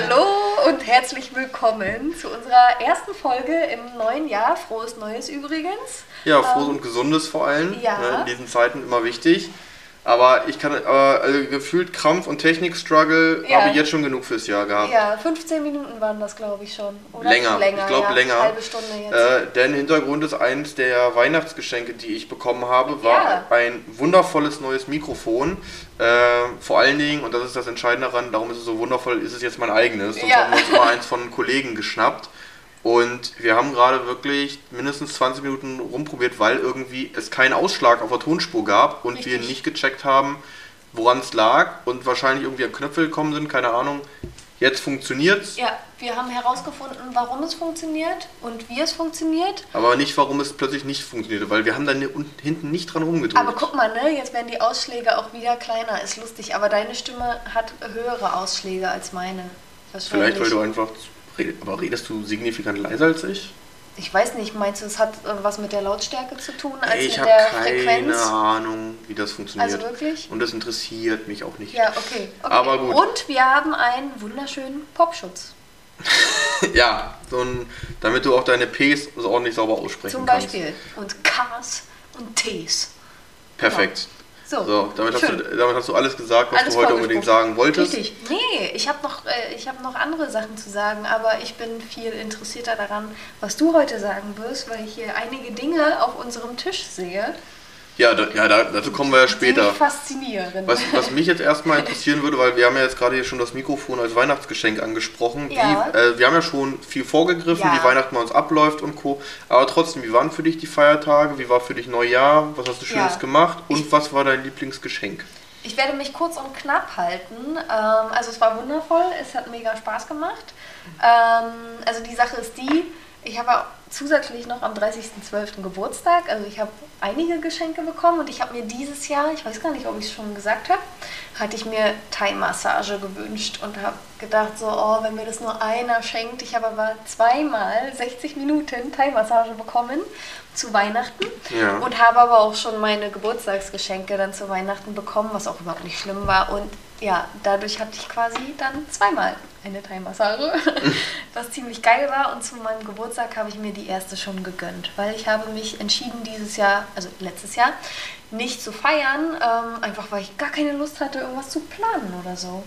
Hallo und herzlich willkommen zu unserer ersten Folge im neuen Jahr. Frohes Neues übrigens. Ja, frohes ähm, und gesundes vor allem. Ja. Ne, in diesen Zeiten immer wichtig. Aber ich kann, aber also gefühlt Krampf und Technik-Struggle Ja. habe ich jetzt schon genug fürs Jahr gehabt. Ja, 15 Minuten waren das, glaube ich, schon. Oder Länger, länger ich glaube ja. länger. Halbe Stunde jetzt. Äh, denn Hintergrund ist eins der Weihnachtsgeschenke, die ich bekommen habe, war Ja. ein wundervolles neues Mikrofon. Äh, vor allen Dingen, und das ist das Entscheidende daran, darum ist es so wundervoll, ist es jetzt mein eigenes. Sonst haben wir uns immer eins von Kollegen geschnappt. Und wir haben gerade wirklich mindestens 20 Minuten rumprobiert, weil irgendwie es keinen Ausschlag auf der Tonspur gab und wir Richtig. nicht gecheckt haben, woran es lag und wahrscheinlich irgendwie an Knöpfe gekommen sind, keine Ahnung. Jetzt funktioniert's. ja, wir haben herausgefunden, warum es funktioniert und wie es funktioniert. Aber nicht, warum es plötzlich nicht funktionierte, weil wir haben da unten- hinten nicht dran rumgedrückt. Aber guck mal, ne, jetzt werden die Ausschläge auch wieder kleiner. Ist lustig, aber deine Stimme hat höhere Ausschläge als meine. Vielleicht, weil du einfach... Aber redest du signifikant leiser als ich? Ich weiß nicht, meinst du, es hat äh, was mit der Lautstärke zu tun als ich mit habe der keine Frequenz? Ahnung, wie das funktioniert. Also wirklich? Und das interessiert mich auch nicht. Ja, okay. okay. Aber gut. Und wir haben einen wunderschönen Popschutz. Ja, so ein, damit du auch deine Ps so ordentlich sauber aussprechen Zum kannst. Beispiel. Und Ks und Ts. Perfekt. So, So, damit hast, du, damit hast du alles gesagt, was Alles du heute unbedingt sagen wolltest. Richtig. Nee, ich habe noch, äh, ich hab noch andere Sachen zu sagen, aber ich bin viel interessierter daran, was du heute sagen wirst, weil ich hier einige Dinge auf unserem Tisch sehe. Ja, da, ja da, dazu kommen wir ja die später. mich faszinieren. Was, was mich jetzt erstmal interessieren würde, weil wir haben ja jetzt gerade hier schon das Mikrofon als Weihnachtsgeschenk angesprochen. Ja. Wie, äh, wir haben ja schon viel vorgegriffen, Ja. wie Weihnachten bei uns abläuft und Co. Aber trotzdem, wie waren für dich die Feiertage? Wie war für dich Neujahr? Was hast du Schönes Ja. gemacht? Und was war dein Lieblingsgeschenk? Ich werde mich kurz und knapp halten. Ähm, also es war wundervoll, es hat mega Spaß gemacht. Ähm, also die Sache ist die, ich habe zusätzlich noch am 30.12. Geburtstag. Also ich habe einige Geschenke bekommen und ich habe mir dieses Jahr, ich weiß gar nicht, ob ich es schon gesagt habe, hatte ich mir Thai-Massage gewünscht und habe gedacht so, oh, wenn mir das nur einer schenkt. Ich habe aber zweimal 60 Minuten Thai-Massage bekommen zu Weihnachten Ja. und habe aber auch schon meine Geburtstagsgeschenke dann zu Weihnachten bekommen, was auch überhaupt nicht schlimm war. Und ja, dadurch hatte ich quasi dann zweimal eine Thai-Massage, was ziemlich geil war. Und zu meinem Geburtstag habe ich mir die erste schon gegönnt, weil ich habe mich entschieden dieses Jahr, also letztes Jahr, nicht zu feiern, ähm, einfach weil ich gar keine Lust hatte, irgendwas zu planen oder so.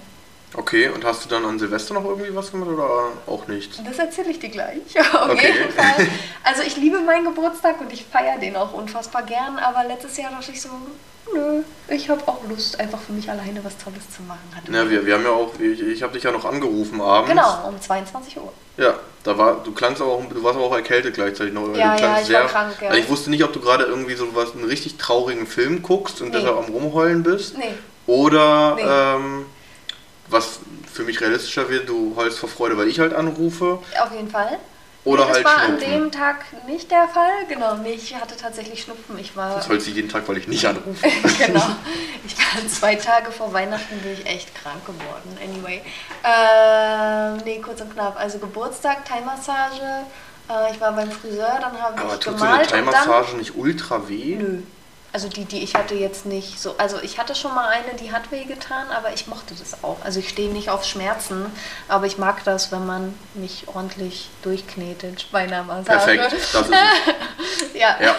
Okay, und hast du dann an Silvester noch irgendwie was gemacht oder auch nicht? Das erzähle ich dir gleich. Auf Okay. jeden Fall. Also ich liebe meinen Geburtstag und ich feiere den auch unfassbar gern, aber letztes Jahr dachte ich so, nö, ich habe auch Lust, einfach für mich alleine was Tolles zu machen. Na, wir, wir haben ja auch, ich, ich habe dich ja noch angerufen abends. Genau, um 22 Uhr. Ja, da war, du klangst aber auch, du warst aber auch erkältet gleichzeitig noch. Ja, ja, ich war krank, ja. Also ich wusste nicht, ob du gerade irgendwie so was, einen richtig traurigen Film guckst und Nee. deshalb am Rumheulen bist. Nee, Oder, Nee. ähm, was für mich realistischer wird, du heulst vor Freude, weil ich halt anrufe. auf jeden Fall. Oder nee, das halt war an Schnupfen. dem Tag nicht der Fall. Genau, nee, ich hatte tatsächlich Schnupfen. Ich war Das heult sie jeden Tag, weil ich nicht anrufe. genau. Ich war zwei Tage vor Weihnachten bin ich echt krank geworden. Anyway. Ähm, nee, kurz und knapp. Also Geburtstag, Thai-Massage. Äh, ich war beim Friseur, dann habe Aber ich tut so eine gemalt. Thai-Massage nicht ultra weh? Nö. Also die, die ich hatte jetzt nicht so. Also ich hatte schon mal eine, die hat wehgetan, aber ich mochte das auch. Also ich stehe nicht auf Schmerzen, aber ich mag das, wenn man mich ordentlich durchknetet bei einer Massage. Perfekt, das ist es. Ja. Ja.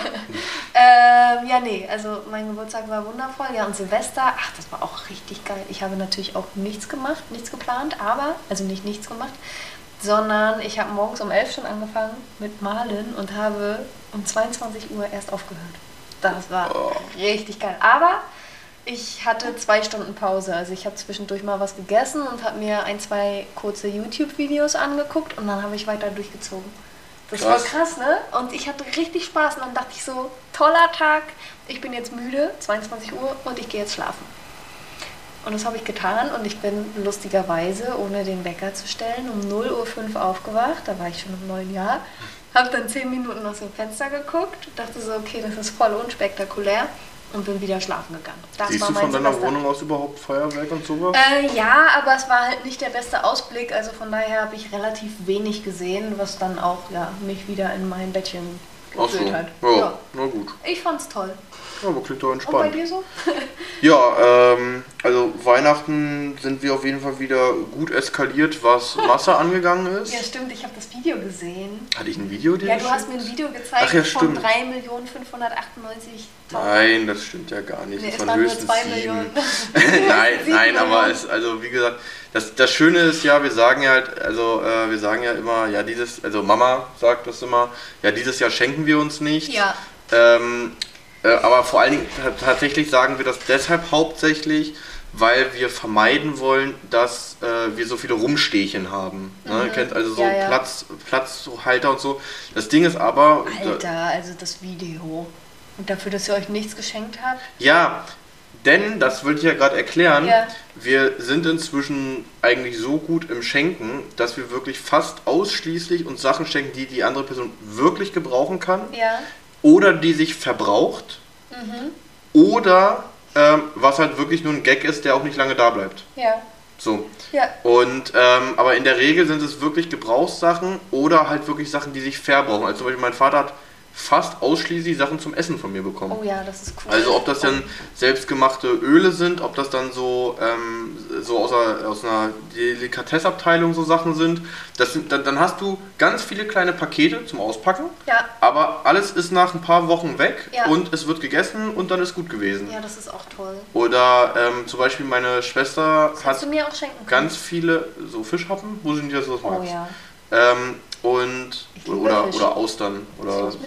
Ähm, ja, nee, also mein Geburtstag war wundervoll. Ja, und Silvester, ach, das war auch richtig geil. Ich habe natürlich auch nichts gemacht, nichts geplant, aber, also nicht nichts gemacht, sondern ich habe morgens um 11 schon angefangen mit Malen und habe um 22 Uhr erst aufgehört. Das war Oh. richtig geil. Aber ich hatte zwei Stunden Pause. Also ich habe zwischendurch mal was gegessen und habe mir ein, zwei kurze YouTube-Videos angeguckt und dann habe ich weiter durchgezogen. Das Krass. war krass, ne? Und ich hatte richtig Spaß und dann dachte ich so, toller Tag, ich bin jetzt müde, 22 Uhr und ich gehe jetzt schlafen. Und das habe ich getan und ich bin lustigerweise, ohne den Wecker zu stellen, um 0.05 Uhr aufgewacht, da war ich schon im neuen Jahr, habe dann 10 Minuten aus dem Fenster geguckt, dachte so, okay, das ist voll unspektakulär und bin wieder schlafen gegangen. Das Siehst war du von deiner Silvester. Wohnung aus überhaupt Feuerwerk und sowas? Äh, ja, aber es war halt nicht der beste Ausblick, also von daher habe ich relativ wenig gesehen, was dann auch ja, mich wieder in mein Bettchen Ach so, geführt hat. ja. Ja. Na gut. Ich fand's toll. Ja, aber klingt doch Und bei entspannt. dir so? Ja, ähm, also Weihnachten sind wir auf jeden Fall wieder gut eskaliert, was Masse angegangen ist. Ja, stimmt, ich habe das Video gesehen. Hatte ich ein Video dir Ja, du hast mir ein Video gezeigt Ach ja, von stimmt. 3.598.000. Nein, das stimmt ja gar nicht. Nee, das es waren waren nur höchstens 2 sieben. Millionen. nein, nein, aber es, also wie gesagt, das, das Schöne ist ja, wir sagen ja halt, also äh, wir sagen ja immer, ja dieses, also Mama sagt das immer, ja dieses Jahr schenken wir uns nicht. Ja. Ähm, äh, aber vor allen Dingen tatsächlich sagen wir das deshalb hauptsächlich, weil wir vermeiden wollen, dass äh, wir so viele Rumstehchen haben. Ne? Ihr kennt also so Mhm. Ja, ja. Platz, Platzhalter und so. Das Ding ist aber, Alter, also das Video. Und dafür, dass ihr euch nichts geschenkt habt? Ja, denn, das wollte ich ja gerade erklären, Ja. wir sind inzwischen eigentlich so gut im Schenken, dass wir wirklich fast ausschließlich uns Sachen schenken, die die andere Person wirklich gebrauchen kann Ja. Oder die sich verbraucht oder ähm, was halt wirklich nur ein Gag ist, der auch nicht lange da bleibt. Ja. So. Ja. Und ähm, aber in der Regel sind es wirklich Gebrauchssachen oder halt wirklich Sachen, die sich verbrauchen. Also zum Beispiel mein Vater hat fast ausschließlich Sachen zum Essen von mir bekommen. Oh ja, das ist cool. Also ob das dann selbstgemachte Öle sind, ob das dann so, ähm, so aus, einer, aus einer Delikatessabteilung so Sachen sind, das dann, dann hast du ganz viele kleine Pakete zum Auspacken, Ja. aber alles ist nach ein paar Wochen weg Ja. und es wird gegessen und dann ist gut gewesen. Ja, das ist auch toll. Oder ähm, zum Beispiel meine Schwester Das hat ganz viele so Fischhappen, wo sind die das was Oh magst? ja. Ähm, und oder, Fisch. oder Austern oder so.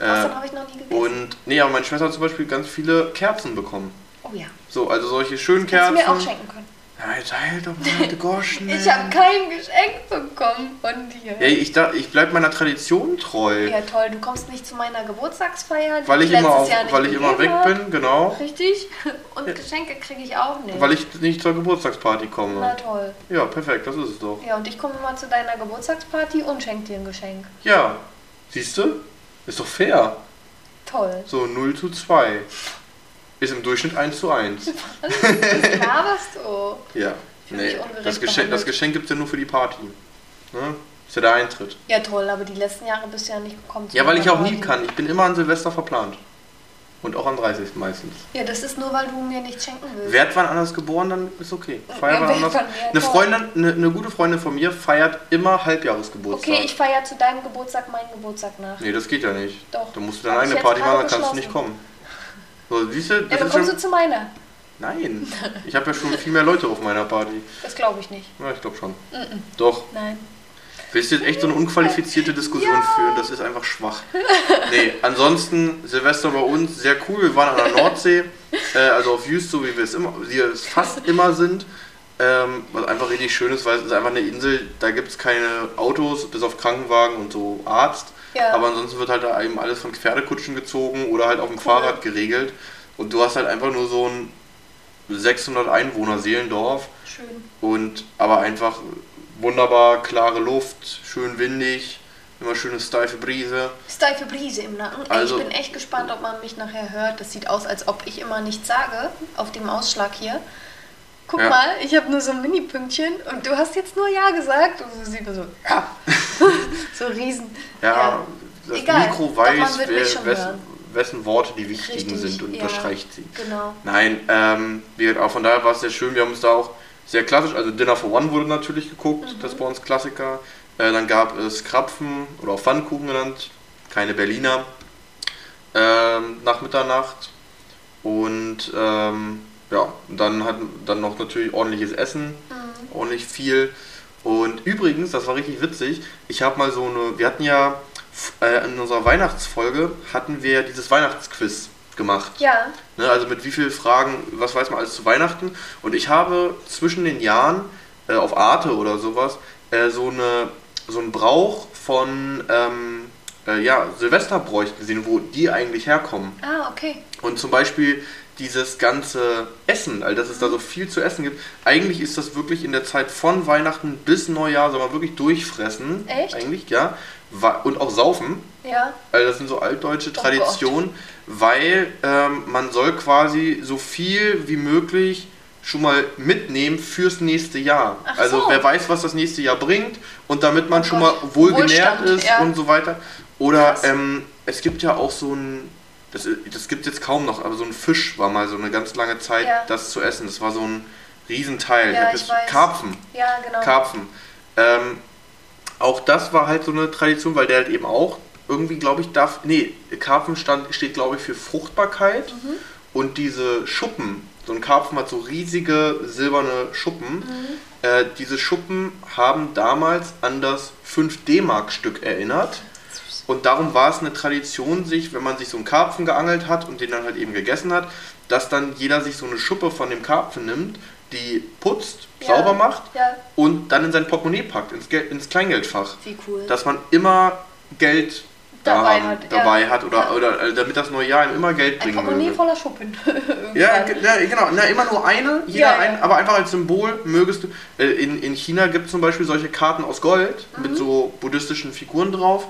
Äh, Austern habe ich noch nie gegessen. Und nee, aber meine Schwester hat zum Beispiel ganz viele Kerzen bekommen. oh ja. So, also solche schönen Hättest du Kerzen. mir auch schenken können. Ja, jetzt halt doch mal, die Goschen. Ich habe kein Geschenk bekommen von dir. Ja, ich, da, ich bleib meiner Tradition treu. Ja, toll. Du kommst nicht zu meiner Geburtstagsfeier, die weil ich, immer, auf, weil ich immer weg bin, genau. Richtig. Und Geschenke kriege ich auch nicht. Weil ich nicht zur Geburtstagsparty Na komme. toll. Ja, perfekt, das ist es doch. Ja, und ich komme immer zu deiner Geburtstagsparty und schenke dir ein Geschenk. Ja, siehst du? Ist doch fair. Toll. So 0 zu 2. Ist im Durchschnitt 1 zu 1. Was laberst du? Ja. Nee, das Geschenk, das. Geschenk gibt es ja nur für die Party. Ne? Ist ja der Eintritt. Ja, toll, aber die letzten Jahre bist du ja nicht gekommen. Ja, weil ich auch nie kann. Ich bin immer an Silvester verplant. Und auch am 30. meistens. Ja, das ist nur, weil du mir nichts schenken willst. Werd wann anders geboren, dann ist okay. Feier wann anders. Eine. Freundin, eine, eine gute Freundin von mir feiert immer Halbjahresgeburtstag. Okay, ich feiere zu deinem Geburtstag meinen Geburtstag nach. Nee, das geht ja nicht. Doch. Da musst du dann Hab ich eine jetzt Party machen, dann kannst du nicht kommen. So, Ja, das dann ist kommst schon, du zu meiner. Nein, ich habe ja schon viel mehr Leute auf meiner Party. Das glaube ich nicht. Ja, ich glaube schon. Doch. Nein. Willst du jetzt echt so eine unqualifizierte Diskussion führen? Das ist einfach schwach. Nee, ansonsten Silvester bei uns sehr cool. Wir waren an der Nordsee, äh, also auf Jüst, so wie wir es immer, wir es fast immer sind. Ähm, was einfach richtig schön ist, weil es ist einfach eine Insel, da gibt es keine Autos, bis auf Krankenwagen und so Arzt. Ja. Aber ansonsten wird halt da eben alles von Pferdekutschen gezogen oder halt auf dem Fahrrad geregelt. Und du hast halt einfach nur so ein 600 Einwohner Seelendorf. Schön. Und aber einfach wunderbar klare Luft, schön windig, immer schöne steife Brise. Steife Brise im Nacken. Ey, Also- ich bin echt gespannt, ob man mich nachher hört. Das sieht aus, als ob ich immer nichts sage auf dem Ausschlag hier. Guck Ja. mal, ich habe nur so ein Mini-Pünktchen und du hast jetzt nur Ja gesagt. Und so sieht man so, ja. so riesen. Ja, das Egal, Mikro weiß, wer, wessen, wessen Worte die wichtigen Richtig, sind und ja. unterstreicht sie. Genau. Nein, ähm, auch von daher war es sehr schön. Wir haben uns da auch sehr klassisch, also Dinner for One wurde natürlich geguckt, Mhm. das ist bei uns Klassiker. Äh, dann gab es Krapfen oder auch Pfannkuchen genannt, keine Berliner, ähm, nach Mitternacht. Und ähm, ja, und dann hatten dann noch natürlich ordentliches Essen, Mhm. ordentlich viel. Und übrigens, das war richtig witzig, ich habe mal so eine, wir hatten ja äh, in unserer Weihnachtsfolge hatten wir dieses Weihnachtsquiz gemacht. Ja, Ne, also mit wie vielen Fragen, was weiß man alles zu Weihnachten. Und ich habe zwischen den Jahren äh, auf Arte oder sowas äh, so, eine, so einen Brauch von ähm, äh, ja, Silvesterbräuchen gesehen, wo die eigentlich herkommen. ah, okay. Und zum Beispiel dieses ganze Essen, also dass es da so viel zu essen gibt. Eigentlich ist das wirklich in der Zeit von Weihnachten bis Neujahr, soll man wirklich durchfressen. Echt? Eigentlich, ja. Und auch saufen. Ja, Also das sind so altdeutsche Oh Traditionen, weil ähm, man soll quasi so viel wie möglich schon mal mitnehmen fürs nächste Jahr. Ach also so. wer weiß, was das nächste Jahr bringt und damit man Oh schon mal wohlgenährt ist ja. und so weiter. Oder ähm, es gibt ja auch so ein, das, das gibt es jetzt kaum noch, aber so ein Fisch war mal so eine ganz lange Zeit, Ja. das zu essen. Das war so ein Riesenteil. Ja, ich weiß. Karpfen. Ja, genau. Karpfen. Ähm, auch das war halt so eine Tradition, weil der halt eben auch irgendwie, glaube ich, darf. Nee, Karpfen stand, steht, glaube ich, für Fruchtbarkeit. Mhm. Und diese Schuppen, so ein Karpfen hat so riesige silberne Schuppen. Mhm. Äh, diese Schuppen haben damals an das 5D-Mark-Stück erinnert. Und darum war es eine Tradition, sich, wenn man sich so einen Karpfen geangelt hat und den dann halt eben gegessen hat, dass dann jeder sich so eine Schuppe von dem Karpfen nimmt, die putzt, Ja. sauber macht Ja, und dann in sein Portemonnaie packt, ins, Geld, ins Kleingeldfach. wie cool. Dass man immer Geld da Dabei haben, hat, dabei ja. hat oder, oder äh, damit das neue Jahr ihm immer Geld Ein bringen Portemonnaie würde. voller Schuppen. Ja, genau. Na, immer nur eine, jeder Ja, ja. ein, aber einfach als Symbol mögest du. Äh, in, in China gibt es zum Beispiel solche Karten aus Gold Mhm. mit so buddhistischen Figuren drauf.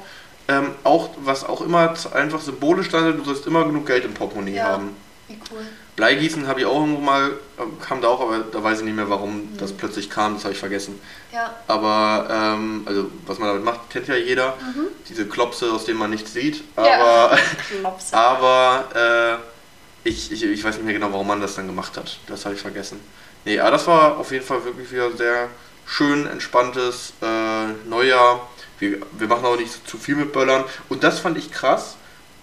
Ähm, auch, was auch immer einfach symbolisch stand, du sollst immer genug Geld im Portemonnaie Ja. haben. Wie cool. Bleigießen habe ich auch irgendwo mal, äh, kam da auch, aber da weiß ich nicht mehr, warum Mhm. das plötzlich kam, das habe ich vergessen. Ja, Aber, ähm, also, was man damit macht, kennt ja jeder. Diese Klopse, aus denen man nichts sieht. Mhm. Ja. Aber, Klopse. aber äh, ich, ich, ich weiß nicht mehr genau, warum man das dann gemacht hat. Das habe ich vergessen. Nee, aber das war auf jeden Fall wirklich wieder sehr schön, entspanntes äh, Neujahr. Wir, wir machen auch nicht zu viel mit Böllern. Und das fand ich krass.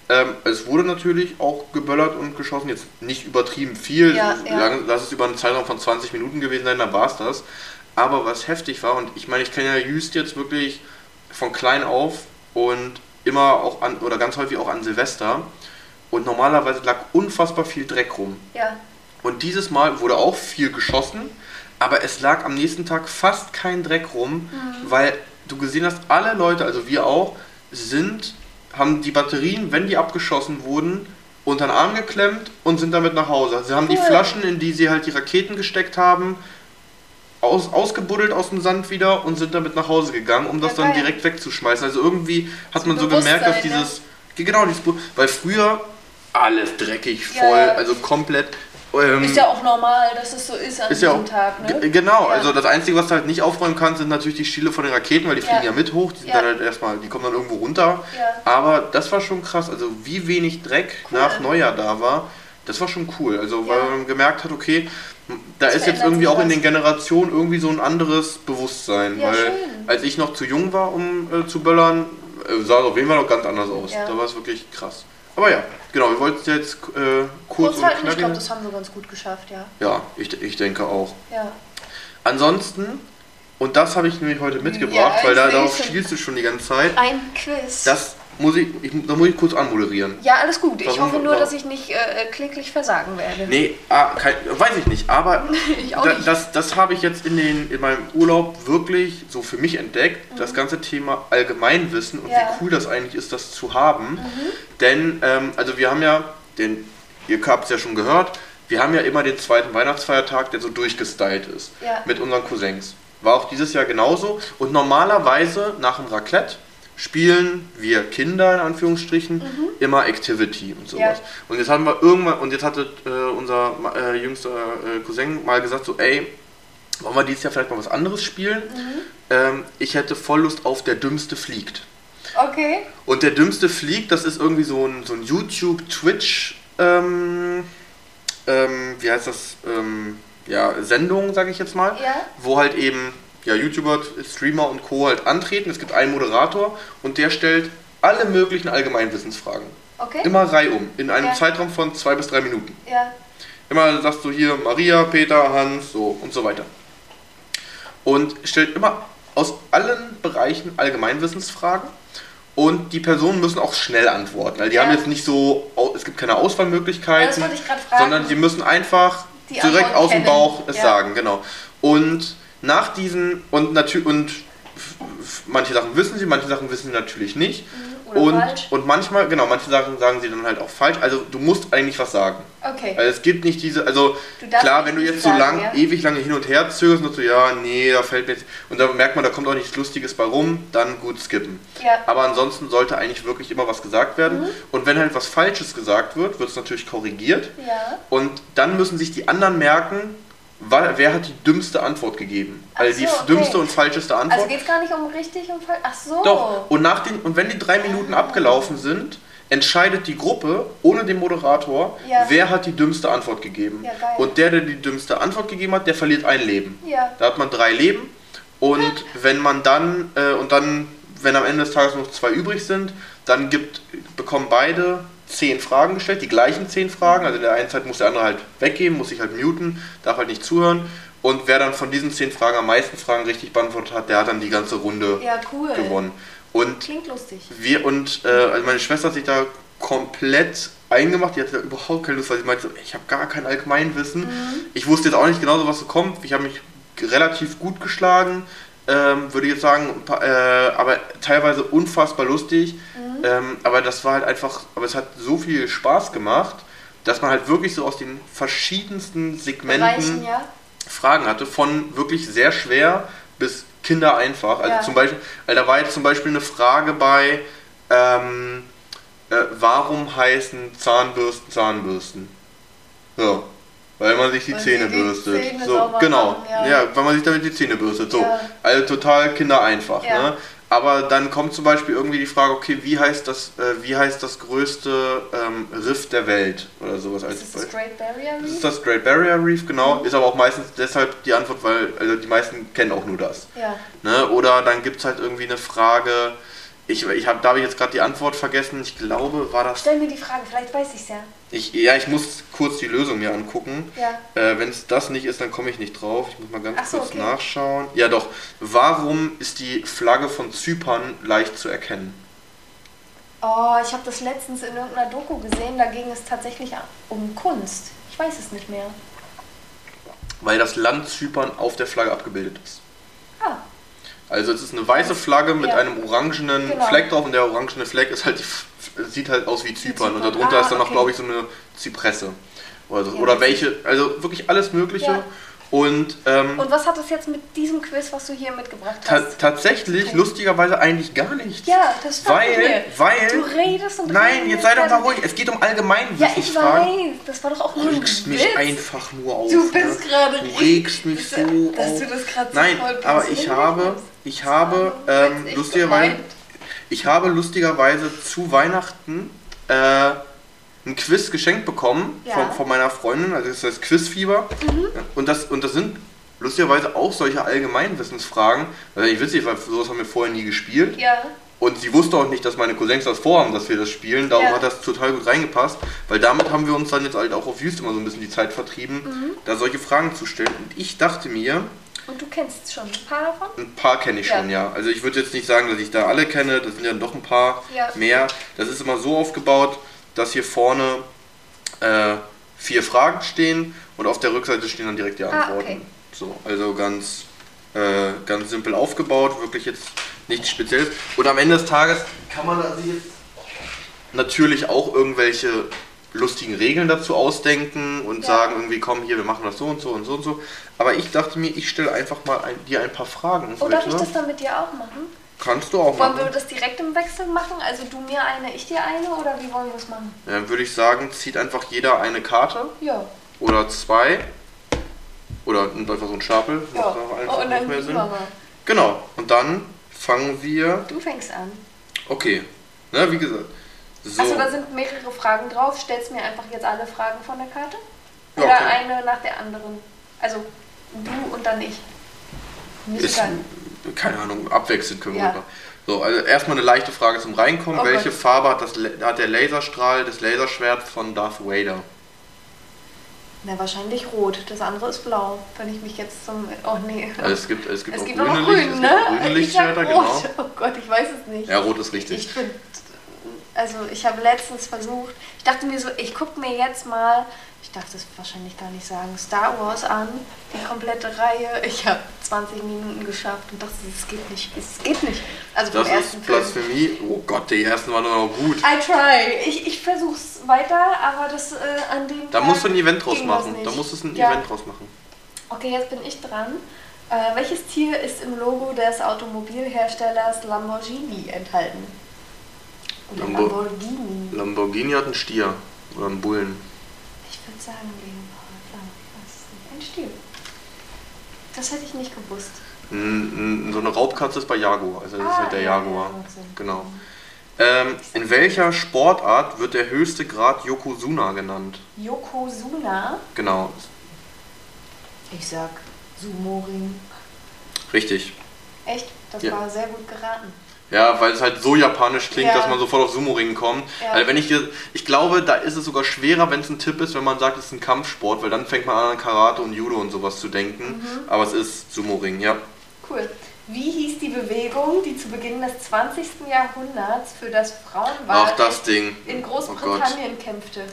Ähm, es wurde natürlich auch geböllert und geschossen, jetzt nicht übertrieben viel. Ja, ja. Lang- Lass es über einen Zeitraum von 20 Minuten gewesen sein, dann war es das. Aber was heftig war, und ich meine, ich kenne ja Jüst jetzt wirklich von klein auf und immer auch an, oder ganz häufig auch an Silvester. Und normalerweise lag unfassbar viel Dreck rum. Ja, Und dieses Mal wurde auch viel geschossen, aber es lag am nächsten Tag fast kein Dreck rum, weil du gesehen hast, alle Leute, also wir auch, sind, haben die Batterien, wenn die abgeschossen wurden, unter den Arm geklemmt und sind damit nach Hause. Sie haben die Cool. Flaschen, in die sie halt die Raketen gesteckt haben, aus, ausgebuddelt aus dem Sand wieder und sind damit nach Hause gegangen, um das Ja, dann geil. direkt wegzuschmeißen. Also irgendwie hat man so gemerkt, dass Bewusstsein, dieses, genau, dieses, weil früher alles dreckig, voll, ja. also komplett. Ähm, ist ja auch normal, dass es so ist an ist ja diesem auch, Tag, ne? Genau, Ja. also das Einzige, was du halt nicht aufräumen kannst, sind natürlich die Stiele von den Raketen, weil die Ja. fliegen ja mit hoch, die Ja. halt erstmal, die kommen dann irgendwo runter. Ja. Aber das war schon krass, also wie wenig Dreck Cool. nach Neujahr da war, das war schon cool. Also weil Ja. man gemerkt hat, okay, da Es ist jetzt irgendwie auch in den Generationen irgendwie so ein anderes Bewusstsein. Ja, weil schön. als ich noch zu jung war, um äh, zu böllern, äh, sah es auf jeden Fall noch ganz anders aus. Ja. Da war es wirklich krass. Aber ja, genau, wir wollten es jetzt äh, kurz Kurz und halten, ich glaube, das haben wir ganz gut geschafft, ja. ja, ich, ich denke auch. Ja, Ansonsten, und das habe ich nämlich heute mitgebracht, Ja, weil da, darauf schon. spielst du schon die ganze Zeit. ein Quiz. Das muss ich, ich, da muss ich kurz anmoderieren. ja, alles gut. Ich Warum- hoffe nur, warum- dass ich nicht äh, kläglich versagen werde. Nee, ah, kein, weiß ich nicht, aber Ich da, nicht. das, das habe ich jetzt in, den, in meinem Urlaub wirklich so für mich entdeckt, das ganze Thema Allgemeinwissen und Mhm. Ja. wie cool das eigentlich ist, das zu haben. Mhm. Denn, ähm, also wir haben ja, den, ihr habt es ja schon gehört, wir haben ja immer den zweiten Weihnachtsfeiertag, der so durchgestylt ist. Ja. Mit unseren Cousins. War auch dieses Jahr genauso. Und normalerweise nach dem Raclette spielen wir Kinder in Anführungsstrichen immer Activity und sowas. Mhm. Ja. Und jetzt haben wir irgendwann, und jetzt hatte äh, unser äh, jüngster äh, Cousin mal gesagt, so, ey, wollen wir dieses Jahr vielleicht mal was anderes spielen? Mhm. Ähm, ich hätte voll Lust auf Der Dümmste fliegt. Okay. Und der Dümmste fliegt, das ist irgendwie so ein, so ein YouTube, Twitch, ähm, ähm, wie heißt das, ähm, ja, Sendung, sage ich jetzt mal, Ja. wo halt eben ja, YouTuber, Streamer und Co. halt antreten. Es gibt einen Moderator und der stellt alle möglichen Allgemeinwissensfragen. Okay. Immer reihum, in einem Ja. Zeitraum von zwei bis drei Minuten. Ja. Immer sagst du hier Maria, Peter, Hans, so und so weiter. Und stellt immer aus allen Bereichen Allgemeinwissensfragen. Und die Personen müssen auch schnell antworten. Weil die Ja. haben jetzt nicht so, es gibt keine Auswahlmöglichkeiten, sondern sie müssen einfach Die direkt aus dem. Bauch es Ja. sagen, genau. Und nach diesen, und natürlich, und manche Sachen wissen sie, manche Sachen wissen sie natürlich nicht. Mhm, oder und, falsch. und manchmal, genau, manche Sachen sagen sie dann halt auch falsch. Also du musst eigentlich was sagen. Okay. Also es gibt nicht diese, also klar, wenn du jetzt so lang, ja? ewig lange hin und her zögerst und so, ja, nee, da fällt mir jetzt, und dann merkt man, da kommt auch nichts Lustiges bei rum, dann gut skippen. Ja. Aber ansonsten sollte eigentlich wirklich immer was gesagt werden. Mhm. Und wenn halt was Falsches gesagt wird, wird es natürlich korrigiert. Ja. Und dann müssen sich die anderen merken, wer hat die dümmste Antwort gegeben? Also die so, okay. dümmste und falscheste Antwort. Also geht es gar nicht um richtig und falsch. Ach so. Doch, und, nach den, und wenn die drei Minuten abgelaufen sind, entscheidet die Gruppe ohne den Moderator, Ja. wer hat die dümmste Antwort gegeben. Ja, und der, der die dümmste Antwort gegeben hat, der verliert ein Leben. Ja. Da hat man drei Leben und wenn man dann, äh, und dann, wenn am Ende des Tages noch zwei übrig sind, dann gibt, bekommen beide zehn Fragen gestellt, die gleichen zehn Fragen. Also in der einen Zeit muss der andere halt weggehen, muss sich halt muten, darf halt nicht zuhören. Und wer dann von diesen zehn Fragen am meisten Fragen richtig beantwortet hat, der hat dann die ganze Runde Ja, cool. gewonnen. Und Klingt lustig. wir und äh, also meine Schwester hat sich da komplett eingemacht. Die hatte da überhaupt keine Lust, weil sie meinte, ich habe gar kein Allgemeinwissen. Mhm. Ich wusste jetzt auch nicht genau, was so kommt. Ich habe mich relativ gut geschlagen, ähm, würde ich jetzt sagen, äh, aber teilweise unfassbar lustig. Mhm. Ähm, aber das war halt einfach, aber es hat so viel Spaß gemacht, dass man halt wirklich so aus den verschiedensten Segmenten Bereichen, ja. Fragen hatte, von wirklich sehr schwer bis Kinder einfach. Also Ja. zum Beispiel, also da war jetzt zum Beispiel eine Frage bei, ähm, äh, warum heißen Zahnbürsten Zahnbürsten? Ja. Weil man sich die Weil Zähne die bürstet. Zähne so, genau. machen, ja. ja. weil man sich damit die Zähne bürstet. So. Ja. Also total kindereinfach. Ja. Ne? Aber dann kommt zum Beispiel irgendwie die Frage, okay, wie heißt das, äh, wie heißt das größte ähm, Riff der Welt oder sowas als Ist das das Beispiel. Great Barrier Das ist Reef? das Great Barrier Reef, genau. Ist aber auch meistens deshalb die Antwort, weil also die meisten kennen auch nur das. Ja. Ne? Oder dann gibt es halt irgendwie eine Frage, ich, ich habe da habe ich jetzt gerade die Antwort vergessen, ich glaube, war das. Stell mir die Frage, vielleicht weiß ich es ja. Ich, ja, ich muss kurz die Lösung mir angucken. Ja. Äh, Wenn es das nicht ist, dann komme ich nicht drauf. Ich muss mal ganz so, kurz okay. nachschauen. Ja, doch. Warum ist die Flagge von Zypern leicht zu erkennen? Oh, ich habe das letztens in irgendeiner Doku gesehen, da ging es tatsächlich um Kunst. Ich weiß es nicht mehr. Weil das Land Zypern auf der Flagge abgebildet ist. Ah, Also es ist eine weiße Flagge mit Ja. einem orangenen Genau. Fleck drauf und der orangene Fleck ist halt die, sieht halt aus wie Zypern und darunter Ah, ist dann noch okay. glaube ich so eine Zypresse oder. Ja, oder welche also wirklich alles mögliche Ja. und, ähm, und was hat das jetzt mit diesem Quiz, was du hier mitgebracht ta hast? tatsächlich Okay. lustigerweise eigentlich gar nichts. Ja, das ich weil mir. weil Du redest und nein redest, jetzt sei doch mal ruhig es geht um Ja, ich Allgemeinwissensfragen. weiß. Das war doch auch Du nur ein regst Witz. mich einfach nur auf. Du bist ne? gerade Du regst mich so dass auf. du das gerade so Nein, aber ich habe, ich habe war ähm, lustigerweise, gemeint. Ich habe lustigerweise zu Weihnachten äh, ein Quiz geschenkt bekommen Ja. von, von meiner Freundin, also das heißt Quizfieber. Ja, Und, das, und das sind lustigerweise auch solche Allgemeinwissensfragen. Ist eigentlich witzig, weil sowas haben wir vorher nie gespielt. Ja, Und sie wusste auch nicht, dass meine Cousins das vorhaben, dass wir das spielen. Darum Ja. hat das total gut reingepasst. Weil damit haben wir uns dann jetzt halt auch auf Just immer so ein bisschen die Zeit vertrieben, Mhm. da solche Fragen zu stellen. Und ich dachte mir, und du kennst schon ein paar davon? ein paar kenne ich Ja. schon, ja. Also ich würde jetzt nicht sagen, dass ich da alle kenne, das sind ja doch ein paar Ja. mehr. Das ist immer so aufgebaut, dass hier vorne äh, vier Fragen stehen und auf der Rückseite stehen dann direkt die Ah, Antworten. okay. So, also ganz, äh, ganz simpel aufgebaut, wirklich jetzt nichts Spezielles. Und am Ende des Tages kann man sich jetzt natürlich auch irgendwelche lustigen Regeln dazu ausdenken und Ja. sagen irgendwie, komm hier, wir machen das so und so und so und so. Aber ich dachte mir, ich stelle einfach mal ein, dir ein paar Fragen. Oh, darf ich das dann mit dir auch machen? Kannst du auch Wollen wir machen. das direkt im Wechsel machen? Also du mir eine, ich dir eine oder wie wollen wir es machen? Dann würde ich sagen, zieht einfach jeder eine Karte Ja. oder zwei. Oder einfach so einen Stapel. ja. Oh, und dann mehr gehen wir Sinn. mal. Genau. Und dann fangen wir. Du fängst an. Okay. Ne, wie gesagt. So. Achso, da sind mehrere Fragen drauf. Stellst mir einfach jetzt alle Fragen von der Karte? Ja, Oder okay. eine nach der anderen? Also du und dann ich. Ist, keine Ahnung, abwechselnd können wir Ja. machen. So, also erstmal eine leichte Frage zum Reinkommen. Oh Welche Gott. Farbe hat, das, hat der Laserstrahl des Laserschwert von Darth Vader? Na, wahrscheinlich rot. Das andere ist blau. Wenn ich mich jetzt zum. Oh nee. Also es gibt, es gibt es auch gibt auch grüne, noch Licht, grün, es ne? gibt auch grüne Lichtschwerter, genau. Oh Gott, ich weiß es nicht. Ja, rot ist richtig. Ich bin. Also, ich habe letztens versucht. Ich dachte mir so, ich gucke mir jetzt mal. Ich darf das wahrscheinlich gar nicht sagen. Star Wars an. Die komplette Reihe. Ich habe 20 Minuten geschafft und dachte, es geht nicht. Es geht nicht. Also, vom Das ersten ist Film. Blasphemie. Oh Gott, die ersten waren noch gut. I try. Ich, ich versuch's weiter, aber das äh, an dem Da Tag musst du ein Event draus machen. Da musst du ein Ja. Event draus machen. Okay, jetzt bin ich dran. Äh, welches Tier ist im Logo des Automobilherstellers Lamborghini enthalten? Lambo- Lamborghini. Lamborghini hat einen Stier. Oder einen Bullen. Ich würde sagen Leopard. Weiß es nicht. Ein Stier. Das hätte ich nicht gewusst. N- So eine Raubkatze ist bei Jaguar, also das ist Ah, halt der ja, Jaguar. ja. Genau. Ähm, in welcher Sportart wird der höchste Grad Yokozuna genannt? Yokozuna. Genau, Ich sag Sumo-Ring. richtig. Echt? Das Ja. war sehr gut geraten. Ja, weil es halt so japanisch klingt, Ja. dass man sofort auf Sumo-Ringen kommt. Ja. Also wenn ich dir, ich glaube, da ist es sogar schwerer, wenn es ein Tipp ist, wenn man sagt, es ist ein Kampfsport, weil dann fängt man an, an Karate und Judo und sowas zu denken. Mhm. Aber es ist Sumo-Ring, ja. Cool. Wie hieß die Bewegung, die zu Beginn des 20. Jahrhunderts für das Frauenwahlrecht in Oh. Großbritannien kämpfte?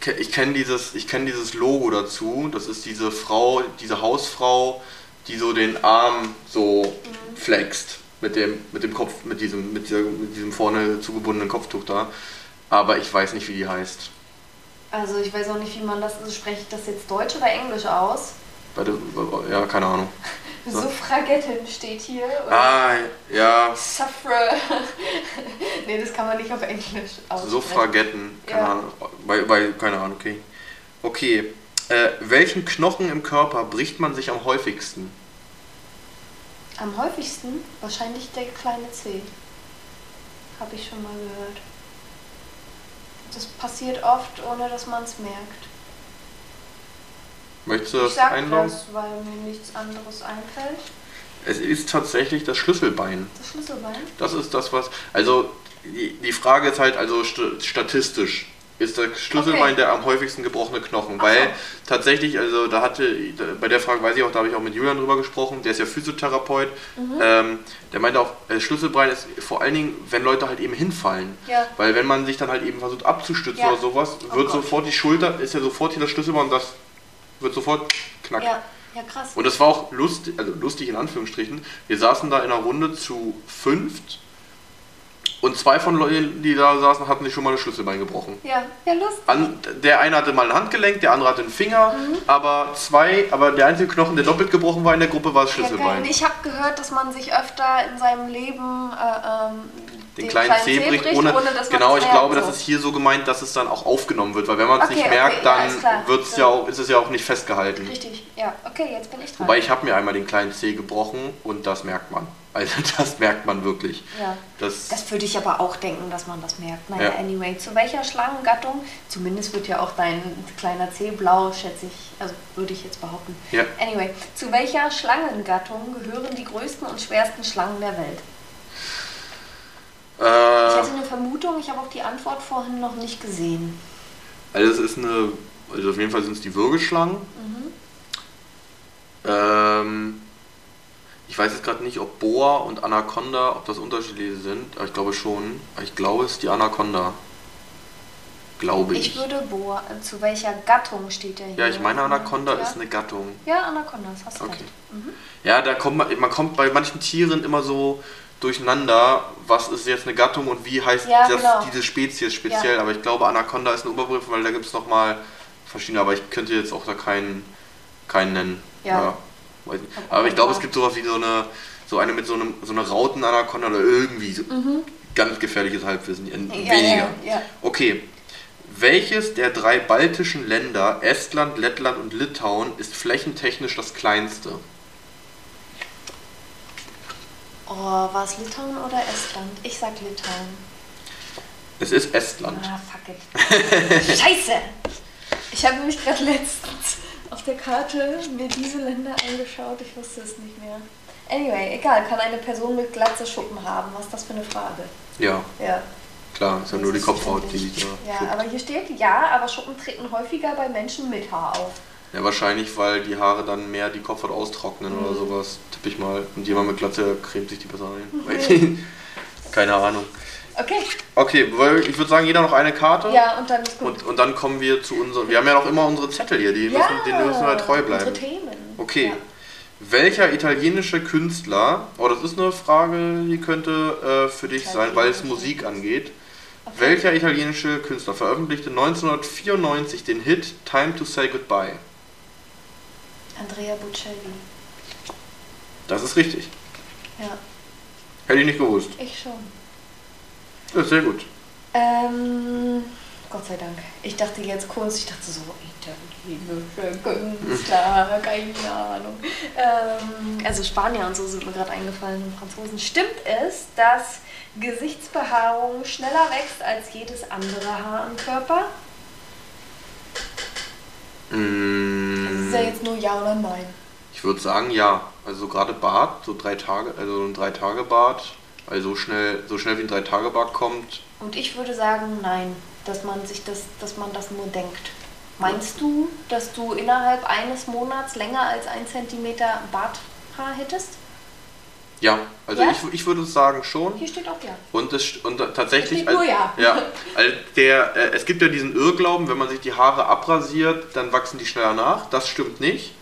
Ke- Ich kenne dieses, ich kenn dieses Logo dazu. Das ist diese Frau, diese Hausfrau, die so den Arm so Mhm. flext. Mit dem, mit dem Kopf, mit diesem, mit, dieser, mit diesem vorne zugebundenen Kopftuch da. Aber ich weiß nicht, wie die heißt. Also ich weiß auch nicht, wie man das, also spreche ich das jetzt Deutsch oder Englisch aus? Bei der, ja, keine Ahnung. So. Suffragettin steht hier. Ah, ja. Suffra. nee, das kann man nicht auf Englisch aussprechen. Suffragetten. Keine Ja. Ahnung. Bei, bei, keine Ahnung, okay. Okay. Äh, welchen Knochen im Körper bricht man sich am häufigsten? Am häufigsten wahrscheinlich der kleine C. Habe ich schon mal gehört. Das passiert oft, ohne dass man es merkt. Möchtest du Ich das sag einloggen? das, weil mir nichts anderes einfällt. Es ist tatsächlich das Schlüsselbein. Das Schlüsselbein? Das ist das, was. Also, die, die Frage ist halt, also st statistisch ist das Schlüsselbein Okay. der am häufigsten gebrochene Knochen. Weil so. tatsächlich, also da hatte, bei der Frage weiß ich auch, da habe ich auch mit Julian drüber gesprochen, der ist ja Physiotherapeut. Mhm. Ähm, der meinte auch, äh, Schlüsselbein ist vor allen Dingen, wenn Leute halt eben hinfallen. Ja. Weil wenn man sich dann halt eben versucht abzustützen Ja. oder sowas, Oh wird Gott. sofort die Schulter, ist ja sofort hier das Schlüsselbein und das wird sofort knack. Ja, ja krass. Und das war auch lustig, also lustig in Anführungsstrichen. Wir saßen da in einer Runde zu fünft und zwei von Leuten, die da saßen, hatten sich schon mal das Schlüsselbein gebrochen. ja, ja, lustig. An, der eine hatte mal ein Handgelenk, der andere hatte einen Finger, Mhm. aber zwei, aber der einzige Knochen, der doppelt gebrochen war in der Gruppe, war das Ja. Schlüsselbein. Ich habe gehört, dass man sich öfter in seinem Leben äh, ähm, den kleinen Zeh bricht, ohne, dass man genau, ich glaube, merkt, das so. ist hier so gemeint, dass es dann auch aufgenommen wird, weil wenn man es Okay, nicht okay, merkt, ja, dann ist klar. wird's ja Ja. auch, ist es ja auch nicht festgehalten. Richtig, ja. Okay, jetzt bin ich dran. Wobei ich habe mir einmal den kleinen Zeh gebrochen und das merkt man. Also das merkt man wirklich. Ja. Das, Das würde ich aber auch denken, dass man das merkt. Naja, Ja. anyway, zu welcher Schlangengattung, zumindest wird ja auch dein kleiner C blau, schätze ich, also würde ich jetzt behaupten. Ja. Anyway, zu welcher Schlangengattung gehören die größten und schwersten Schlangen der Welt? Ich äh, hatte eine Vermutung, ich habe auch die Antwort vorhin noch nicht gesehen. also es ist eine, also auf jeden Fall sind es die Würgeschlangen. Mhm. Ähm, ich weiß jetzt gerade nicht, ob Boa und Anaconda, ob das unterschiedliche sind, aber ich glaube schon. Ich glaube, es ist die Anaconda. Glaube ich. Ich würde Boa, äh, zu welcher Gattung steht der hier? ja, ich meine, Anaconda ja. ist eine Gattung. Ja, Anaconda, das hast du Okay. recht. Mhm. Ja, da kommt man, man kommt bei manchen Tieren immer so durcheinander, was ist jetzt eine Gattung und wie heißt Ja, das, genau. diese Spezies speziell. Aber ich glaube, Anaconda ist ein Oberbegriff, weil da gibt es nochmal verschiedene, aber ich könnte jetzt auch da keinen, keinen nennen. Ja. Hab Aber ich glaube, es gibt sowas wie so eine, so eine mit so einem so einer Rauten-Anaconda oder irgendwie so ganz gefährliches Halbwissen. Mhm. Ja, Weniger. ja, ja. Okay. Welches der drei baltischen Länder, Estland, Lettland und Litauen, ist flächentechnisch das kleinste? Oh, war es Litauen oder Estland? Ich sag Litauen. Es ist Estland. Ah, fuck it. Scheiße! Ich habe nämlich gerade letztens der Karte mir diese Länder angeschaut. Ich wusste es nicht mehr. Anyway, egal. Kann eine Person mit Glatze Schuppen haben? Was ist das für eine Frage? Ja, Ja. klar, ist ja nur die Kopfhaut, die sich da Ja, schuppt. aber hier steht ja, aber Schuppen treten häufiger bei Menschen mit Haar auf. Ja, wahrscheinlich, weil die Haare dann mehr die Kopfhaut austrocknen oder Mhm. sowas, tippe ich mal. Und jemand mit Glatze cremt sich die besser ein. Keine Ahnung. Okay. Okay, weil ich würde sagen, jeder noch eine Karte. Ja, und dann ist gut. Und, und dann kommen wir zu unseren. Wir haben ja noch immer unsere Zettel hier, die müssen, denen müssen wir treu bleiben. Unsere Themen. Okay. Ja. Welcher italienische Künstler, oh, das ist eine Frage, die könnte äh, für dich sein, weil es Musik angeht. Okay. Welcher italienische Künstler veröffentlichte 1994 den Hit Time to Say Goodbye? Andrea Bocelli. Das ist richtig. Ja, Hätte ich nicht gewusst. ich schon. Ist sehr gut. Ähm, Gott sei Dank. Ich dachte jetzt kurz, ich dachte so, italienische Künstler, keine Ahnung. Ähm, also Spanier und so sind mir gerade eingefallen und Franzosen. Stimmt es, dass Gesichtsbehaarung schneller wächst als jedes andere Haar am Körper? Mm, Das ist ja jetzt nur ja oder nein. Ich würde sagen, ja. Also gerade Bart, so drei Tage, also ein drei Tage Bart, weil so schnell, so schnell wie ein drei Tage Bart kommt. Und ich würde sagen, nein, dass man sich das, dass man das nur denkt. Meinst du, dass du innerhalb eines Monats länger als ein Zentimeter Barthaar hättest? Ja, also Ja? Ich, ich würde sagen schon. Hier steht auch ja. Und, das, und tatsächlich. Es steht nur ja. ja also der, äh, es gibt ja diesen Irrglauben, wenn man sich die Haare abrasiert, dann wachsen die schneller nach. Das stimmt nicht.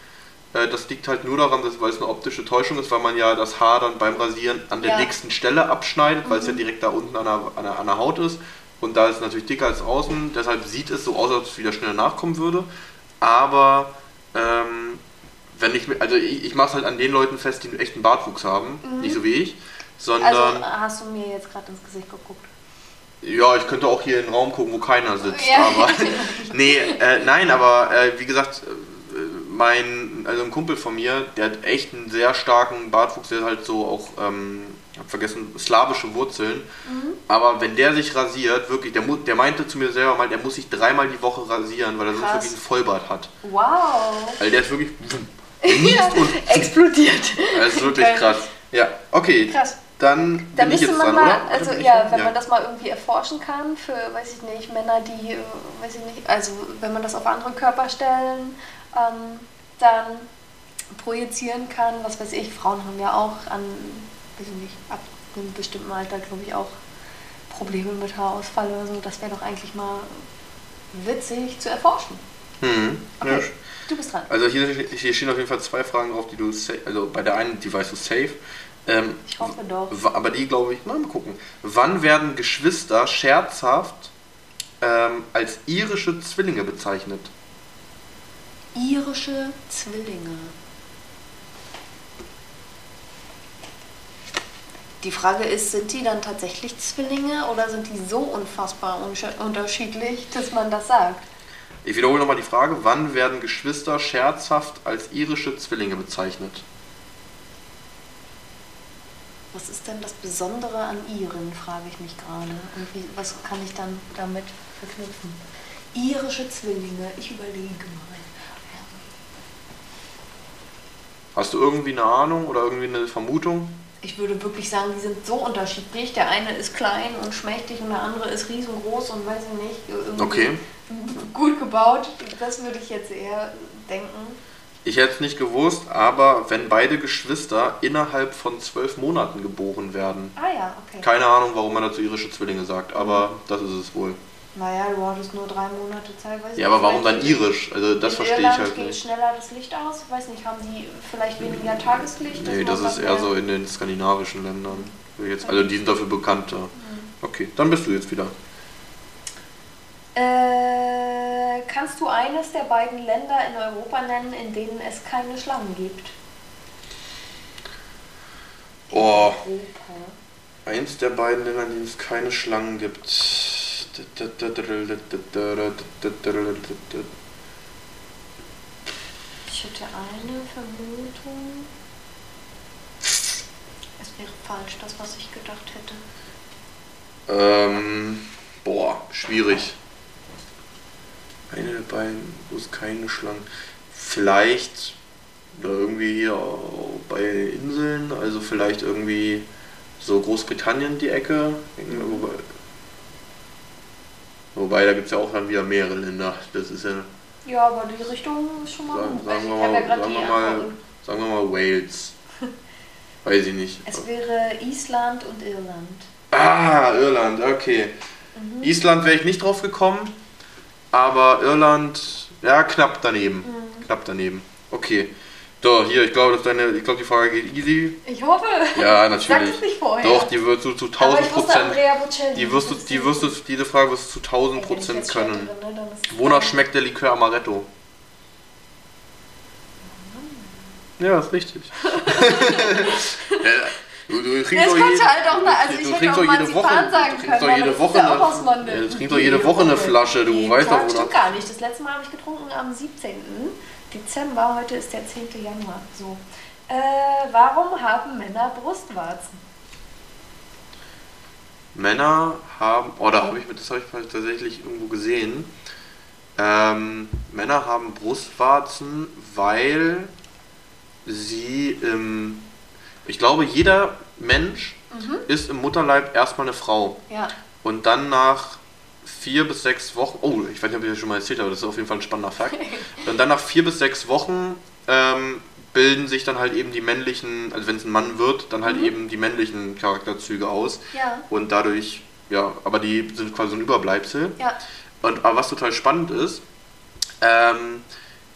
Äh, Das liegt halt nur daran, dass, weil es eine optische Täuschung ist, weil man ja das Haar dann beim Rasieren an der Ja. dicksten Stelle abschneidet, weil es ja direkt da unten an der, an, der, an der Haut ist. Und da ist es natürlich dicker als außen. Deshalb sieht es so aus, als ob es wieder schneller nachkommen würde. Aber ähm, wenn ich, mir- also ich, ich mache es halt an den Leuten fest, die einen echten Bartwuchs haben, nicht so wie ich, sondern Also hast du mir jetzt gerade ins Gesicht geguckt. ja, ich könnte auch hier in den Raum gucken, wo keiner sitzt. Ja. Aber nee, äh, nein, aber äh, wie gesagt, mein, also ein Kumpel von mir, der hat echt einen sehr starken Bartwuchs, der hat halt so auch, ähm, hab vergessen, slawische Wurzeln. Aber wenn der sich rasiert, wirklich, der, der meinte zu mir selber mal, der muss sich dreimal die Woche rasieren, weil er sonst wirklich einen Vollbart hat. Wow. Also der ist wirklich, und Explodiert. das ist wirklich Okay. krass. Ja, okay. Krass. Dann Da müsste man dran, mal, oder? Also ja, wenn man das mal irgendwie erforschen kann für, weiß ich nicht, Männer, die, äh, weiß ich nicht, also wenn man das auf andere Körperstellen ähm, dann projizieren kann, was weiß ich, Frauen haben ja auch an, weiß ich nicht, ab einem bestimmten Alter, glaube ich, auch Probleme mit Haarausfall oder so. Das wäre doch eigentlich mal witzig zu erforschen. Hm. Okay, Ja, du bist dran. Also hier, hier stehen auf jeden Fall zwei Fragen drauf, die du also bei der einen, die weißt du safe. Ähm, Ich hoffe doch. aber die glaube ich, na, mal gucken. Wann werden Geschwister scherzhaft ähm, als irische Zwillinge bezeichnet? Irische Zwillinge. Die Frage ist, sind die dann tatsächlich Zwillinge oder sind die so unfassbar unterschiedlich, dass man das sagt? Ich wiederhole nochmal die Frage, wann werden Geschwister scherzhaft als irische Zwillinge bezeichnet? Was ist denn das Besondere an Iren, frage ich mich gerade. Und wie, was kann ich dann damit verknüpfen? Irische Zwillinge, ich überlege mal. Hast du irgendwie eine Ahnung oder irgendwie eine Vermutung? Ich würde wirklich sagen, die sind so unterschiedlich. Der eine ist klein und schmächtig und der andere ist riesengroß und weiß ich nicht, Okay. gut gebaut. Das würde ich jetzt eher denken. Ich hätte es nicht gewusst, aber wenn beide Geschwister innerhalb von zwölf Monaten geboren werden. Ah ja, okay. Keine Ahnung, warum man dazu irische Zwillinge sagt, aber das ist es wohl. Naja, du hattest nur drei Monate Zeit. Weiß Ja, nicht, aber warum dann irisch? Also das verstehe ich Irland halt geht nicht. schneller das Licht aus? Weiß nicht, haben die vielleicht weniger Tageslicht? Nee, das man ist eher so in den skandinavischen Ländern. Jetzt, also die sind dafür bekannt. ja. Okay, dann bist du jetzt wieder. Äh, kannst du eines der beiden Länder in Europa nennen, in denen es keine Schlangen gibt? Oh. Europa. Eins der beiden Länder, in denen es keine Schlangen gibt. Ich hätte eine Vermutung. Es wäre falsch, das, was ich gedacht hätte. Ähm, boah, schwierig. Eine der beiden, wo es keine Schlangen. Vielleicht oder irgendwie hier bei Inseln, also vielleicht irgendwie so Großbritannien die Ecke. Wobei da gibt es ja auch dann wieder mehrere Länder. Das ist ja, Ja, aber die Richtung ist schon mal sagen, gut. sagen, wir, ja mal, sagen, wir mal, sagen wir mal Wales. Weiß ich nicht. Es wäre Island und Irland. Ah, Irland, okay. Mhm. Island wäre ich nicht drauf gekommen, aber Irland, ja, knapp daneben. Mhm. Knapp daneben. Okay. So, hier, ich glaube, dass deine, ich glaube, die Frage geht easy. Ich hoffe. Ja, Sag natürlich. es nicht vorher. Doch, die wirst du zu Aber 1000 ich wusste Prozent. Die wirst du, Das die wirst du, diese Frage wirst du zu 1000 Ey, wenn ich Prozent können. stolpere, ne, Wonach schmeckt der Likör Amaretto? Ja, ist richtig. Du, du Das trinkst doch jede, halt auch du, eine- also du ich hätte trinkst auch doch jede Woche, sagen du trinkst doch jede das Woche eine, aus Mandeln. ja, du trinkst doch jede Woche eine Flasche, du weißt doch, stimmt oder? gar nicht. Das letzte Mal habe ich getrunken am 17. Dezember. Heute ist der 10. Januar. So. Äh, warum haben Männer Brustwarzen? Männer haben, oh, da habe ich, das habe ich tatsächlich irgendwo gesehen. Ähm, Männer haben Brustwarzen, weil sie im, ich glaube, jeder Mensch Mhm. ist im Mutterleib erstmal eine Frau. Ja. Und dann nach vier bis sechs Wochen, oh, ich weiß nicht, ob ich das schon mal erzählt habe, das ist auf jeden Fall ein spannender Fakt. Und dann nach vier bis sechs Wochen ähm, bilden sich dann halt eben die männlichen, also wenn es ein Mann wird, dann halt Mhm. eben die männlichen Charakterzüge aus. Ja. Und dadurch, ja, aber die sind quasi so ein Überbleibsel. Ja. Und aber was total spannend ist, ähm,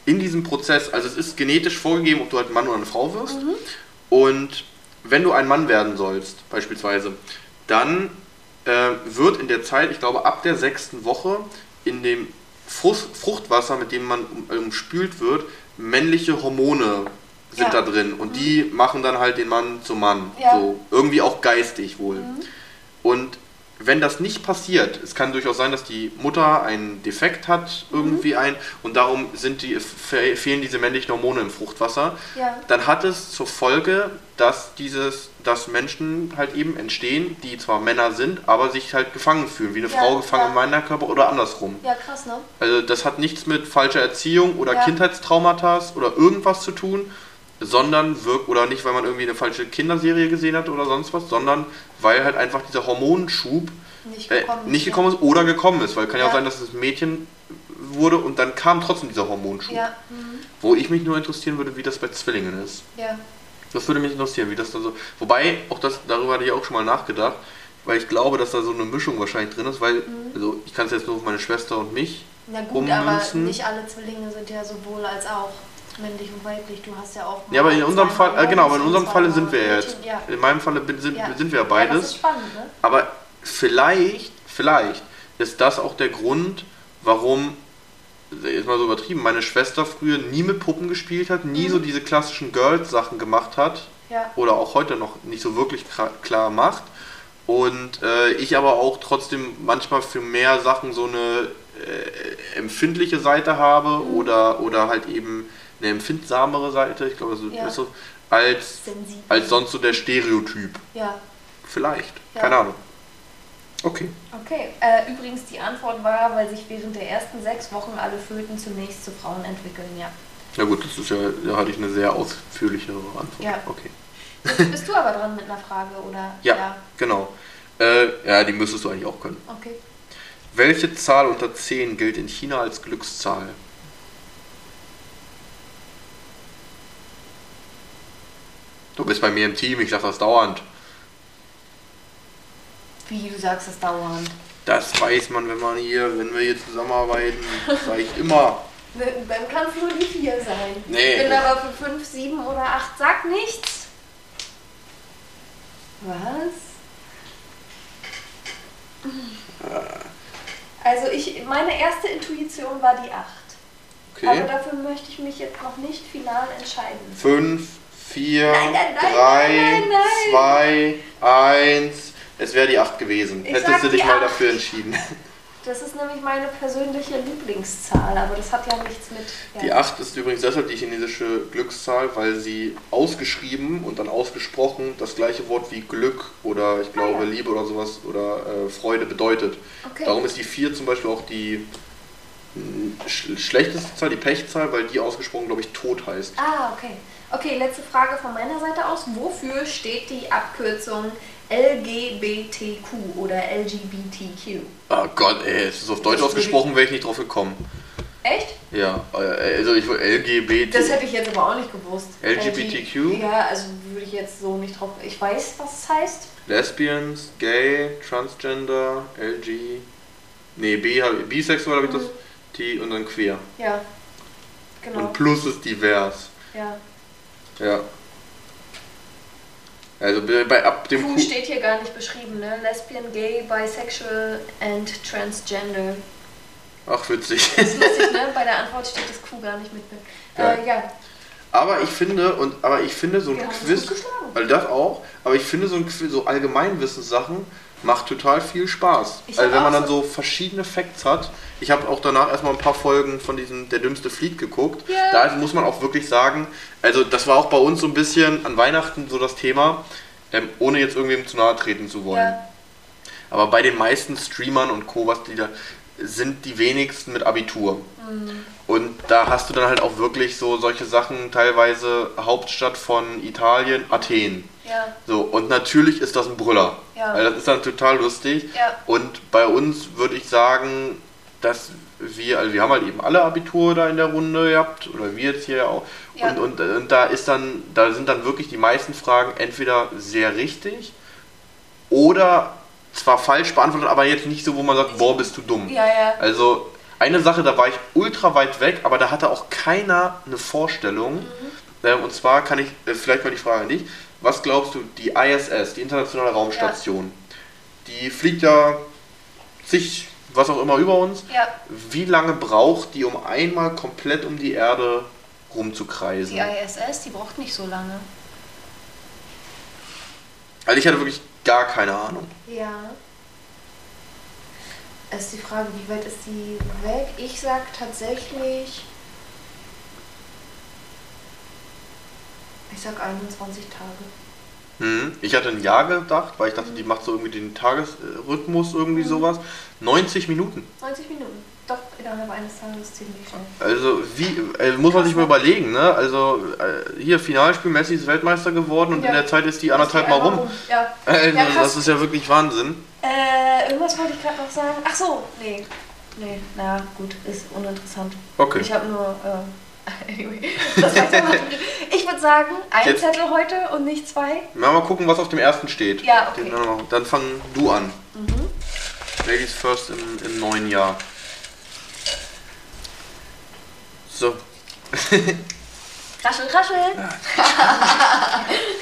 in diesem Prozess, also es ist genetisch vorgegeben, ob du halt ein Mann oder eine Frau wirst. Mhm. Und wenn du ein Mann werden sollst, beispielsweise, dann äh, wird in der Zeit, ich glaube ab der sechsten Woche, in dem Frucht, Fruchtwasser, mit dem man um, umspült wird, männliche Hormone sind Ja. da drin. Und die machen dann halt den Mann zum Mann. Ja. So, irgendwie auch geistig wohl. Mhm. Und wenn das nicht passiert, es kann durchaus sein, dass die Mutter einen Defekt hat, irgendwie ein, und darum sind die, fe- fehlen diese männlichen Hormone im Fruchtwasser, Ja. dann hat es zur Folge, dass dieses, dass Menschen halt eben entstehen, die zwar Männer sind, aber sich halt gefangen fühlen, wie eine Ja, Frau gefangen ja. im Männerkörper oder andersrum. Ja, krass, ne? Also das hat nichts mit falscher Erziehung oder Ja. Kindheitstraumata oder irgendwas zu tun, sondern wirkt oder nicht, weil man irgendwie eine falsche Kinderserie gesehen hat oder sonst was, sondern weil halt einfach dieser Hormonschub Nicht äh, gekommen. nicht gekommen ist oder gekommen ist, weil kann ja, auch sein, dass es ein Mädchen wurde und dann kam trotzdem dieser Hormonschub. Ja. Mhm. Wo ich mich nur interessieren würde, wie das bei Zwillingen ist. Ja. Das würde mich interessieren, wie das dann so. Wobei, auch das, darüber hatte ich auch schon mal nachgedacht, weil ich glaube, dass da so eine Mischung wahrscheinlich drin ist, weil, Mhm. also ich kann es jetzt nur auf meine Schwester und mich Na gut, aber ummünzen. nicht alle Zwillinge sind ja sowohl als auch männlich und weiblich. Du hast ja auch. Ja, aber in unserem Fall, äh, genau, aber in unserem Falle sind wir ja jetzt. Ja. In meinem Falle sind, Ja. sind wir Ja, das beides. ist spannend, ne? Aber vielleicht, vielleicht ist das auch der Grund, warum, jetzt mal so übertrieben, meine Schwester früher nie mit Puppen gespielt hat, nie Mhm. so diese klassischen Girls-Sachen gemacht hat Ja. oder auch heute noch nicht so wirklich klar macht. Und äh, ich aber auch trotzdem manchmal für mehr Sachen so eine äh, empfindliche Seite habe Mhm. oder, oder halt eben eine empfindsamere Seite, ich glaube, so, Ja. ist so, als, Sensibel. als sonst so der Stereotyp. Ja. Vielleicht. Ja. Keine Ahnung. Okay. Okay. Äh, übrigens, die Antwort war, weil sich während der ersten sechs Wochen alle Föten zunächst zu Frauen entwickeln, ja. Ja gut, das ist ja, da hatte ich eine sehr ausführlichere Antwort. Ja. Okay. Jetzt bist du aber dran mit einer Frage, oder? Ja, genau. Äh, ja, die müsstest du eigentlich auch können. Okay. Welche Zahl unter 10 gilt in China als Glückszahl? Du bist bei mir im Team, ich sag das dauernd. Wie du sagst es dauernd. Das weiß man, wenn man hier, wenn wir hier zusammenarbeiten, sag ich immer. Dann kann es nur die vier sein. Nee. Ich bin aber für fünf, sieben oder acht. Sag nichts. Was? Also ich, meine erste Intuition war die 8. Aber Okay. dafür möchte ich mich jetzt noch nicht final entscheiden. 5, 4, Nein, nein, nein, 3, nein, nein, 2, 1. Es wäre die 8 gewesen. Ich Hättest du dich mal acht. dafür entschieden. Das ist nämlich meine persönliche Lieblingszahl, aber das hat ja nichts mit. Ja. Die 8 ist übrigens deshalb die chinesische Glückszahl, weil sie ausgeschrieben und dann ausgesprochen das gleiche Wort wie Glück oder ich glaube Ah, ja. Liebe oder sowas oder äh, Freude bedeutet. Okay. Darum ist die 4 zum Beispiel auch die mh, sch schlechteste Zahl, die Pechzahl, weil die ausgesprochen, glaube ich, tot heißt. Ah, okay. Okay, letzte Frage von meiner Seite aus. Wofür steht die Abkürzung LGBTQ oder LGBTQ? Oh Gott, ey, es ist auf Deutsch ausgesprochen, wäre ich nicht drauf gekommen. Echt? Ja, äh, also ich LGBT. Das hätte ich jetzt aber auch nicht gewusst. LGBTQ? LG ja, also würde ich jetzt so nicht drauf. Ich weiß, was es heißt. Lesbians, Gay, Transgender, LG. Nee, B, bisexuell habe ich das. Mhm. T und dann queer. Ja. Genau. Und plus ist divers. ja. Ja. Also bei ab dem Q Q. steht hier gar nicht beschrieben, ne? Lesbian, Gay, Bisexual and Transgender. Ach, witzig. Das ist lustig, ne? Bei der Antwort steht das Q gar nicht mit. Äh, ja. Aber ich finde, und aber ich finde so ein Wir Quiz. Also das auch, aber ich finde so, ein Quiz, so Allgemeinwissenssachen macht total viel Spaß. Ich also wenn man dann so verschiedene Facts hat. Ich habe auch danach erstmal ein paar Folgen von diesem Der dümmste fliegt geguckt. Ja. Da muss man auch wirklich sagen, also das war auch bei uns so ein bisschen an Weihnachten so das Thema, ähm, ohne jetzt irgendwem zu nahe treten zu wollen. Ja. Aber bei den meisten Streamern und Co., was die da sind die wenigsten mit Abitur. Mhm. Und da hast du dann halt auch wirklich so solche Sachen, teilweise Hauptstadt von Italien, Athen. Ja. So, und natürlich ist das ein Brüller. Ja. Weil das ist dann total lustig. Ja. Und bei uns würde ich sagen, dass wir, also wir haben halt eben alle Abitur da in der Runde gehabt, oder wir jetzt hier auch. Ja. Und, und, und da ist dann, da sind dann wirklich die meisten Fragen entweder sehr richtig oder zwar falsch beantwortet, aber jetzt nicht so, wo man sagt, boah, bist du dumm. Ja, ja. Also eine Sache, da war ich ultra weit weg, aber da hatte auch keiner eine Vorstellung. Ähm, und zwar kann ich, äh, vielleicht mal die Frage an dich, was glaubst du, die ISS, die Internationale Raumstation, die fliegt ja sich, was auch immer über uns. Ja. Wie lange braucht die, um einmal komplett um die Erde rumzukreisen? Die ISS, die braucht nicht so lange. Also ich hatte wirklich gar keine Ahnung. Ja. Es ist die Frage, wie weit ist die weg? Ich sag tatsächlich. Ich sag 21 Tage. Hm. Ich hatte ein Jahr gedacht, weil ich dachte, die macht so irgendwie den Tagesrhythmus, irgendwie Mhm. sowas. 90 Minuten. 90 Minuten. Doch, innerhalb eines Tages ziemlich schnell. Also wie äh, muss man sich mal überlegen, ne? Also äh, hier Finalspiel, Messi ist Weltmeister geworden und Ja. in der Zeit ist die anderthalb Mal Ist die rum. einmal Ja. Also, Ja, das ist ja wirklich Wahnsinn. Äh, irgendwas wollte ich gerade noch sagen. Ach so, nee. Nee, na gut, ist uninteressant. Okay. Ich habe nur. Äh, anyway. Ich würde sagen, ein Jetzt- Zettel heute und nicht zwei. Mal, mal gucken, was auf dem ersten steht. Ja, okay. Den, dann noch- dann fang du an. Mhm. Ladies first im, im neuen Jahr. So. Raschel, raschel.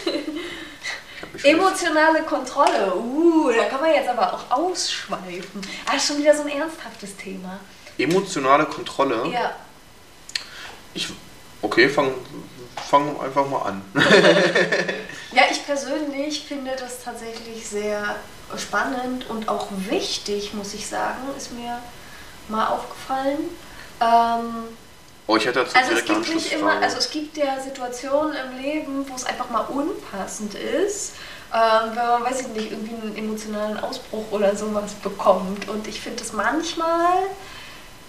Schon- Emotionale Kontrolle. Uh, da kann man jetzt aber auch ausschweifen. Ah, ist schon wieder so ein ernsthaftes Thema. Emotionale Kontrolle. Ja. Ich, okay, fang, fang einfach mal an. Ja, ich persönlich finde das tatsächlich sehr spannend und auch wichtig, muss ich sagen, ist mir mal aufgefallen. Ähm, Oh, ich hätte dazu also es direkt eine gibt nicht immer, also es gibt ja Situationen im Leben, wo es einfach mal unpassend ist, ähm, wenn man, weiß ich nicht, irgendwie einen emotionalen Ausbruch oder sowas bekommt. Und ich finde es manchmal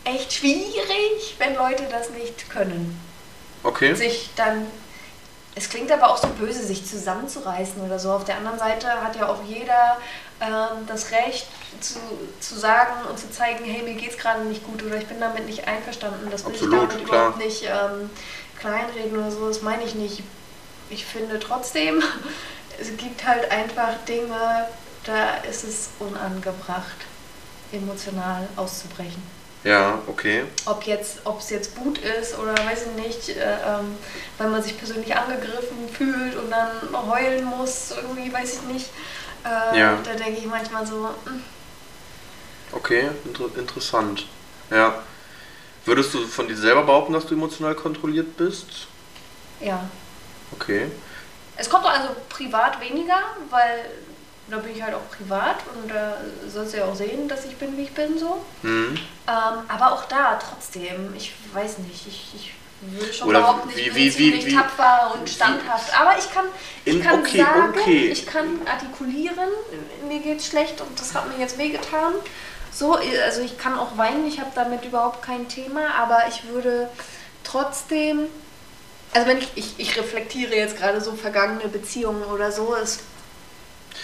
echt schwierig, wenn Leute das nicht können. okay. Sich dann, es klingt aber auch so böse, sich zusammenzureißen oder so. Auf der anderen Seite hat ja auch jeder ähm, das Recht zu, zu sagen und zu zeigen, hey, mir geht's gerade nicht gut oder ich bin damit nicht einverstanden. Das will Absolut, ich damit klar. überhaupt nicht ähm, kleinreden oder so, das meine ich nicht. Ich finde trotzdem, es gibt halt einfach Dinge, da ist es unangebracht, emotional auszubrechen. Ja, okay. Ob jetzt, ob es jetzt gut ist oder weiß ich nicht, äh, ähm, weil man sich persönlich angegriffen fühlt und dann heulen muss, irgendwie weiß ich nicht. Äh, Ja. Da denke ich manchmal so, hm, Okay, inter interessant. Ja. Würdest du von dir selber behaupten, dass du emotional kontrolliert bist? ja. Okay. Es kommt doch also privat weniger, weil da bin ich halt auch privat und da sollst du ja auch sehen, dass ich bin, wie ich bin so. Hm. Ähm, aber auch da trotzdem, ich weiß nicht, ich, ich würde schon Oder behaupten, wie- ich bin wie- wie- ziemlich wie- tapfer und wie- standhaft. Aber ich kann, ich kann okay, sagen, okay. ich kann artikulieren, mir geht's schlecht und das hat mir jetzt wehgetan. So, also ich kann auch weinen, ich habe damit überhaupt kein Thema, aber ich würde trotzdem, also wenn ich, ich, ich reflektiere jetzt gerade so vergangene Beziehungen oder so, es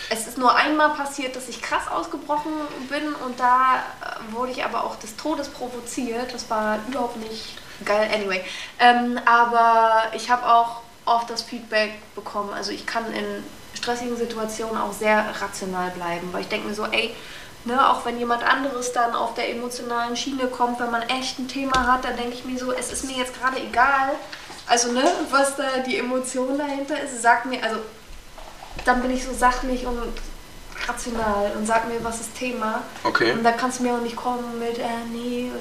es ist nur einmal passiert, dass ich krass ausgebrochen bin und da äh, wurde ich aber auch des Todes provoziert. Das war überhaupt nicht geil, anyway. Ähm, aber ich habe auch oft das Feedback bekommen. Also ich kann in stressigen Situationen auch sehr rational bleiben, weil ich denke mir so, ey, ne, auch wenn jemand anderes dann auf der emotionalen Schiene kommt, wenn man echt ein Thema hat, dann denke ich mir so, es ist mir jetzt gerade egal. Also, ne, was da die Emotion dahinter ist, sag mir, also dann bin ich so sachlich und rational und sag mir, was ist Thema. Okay. Und da kannst du mir auch nicht kommen mit, äh, nee.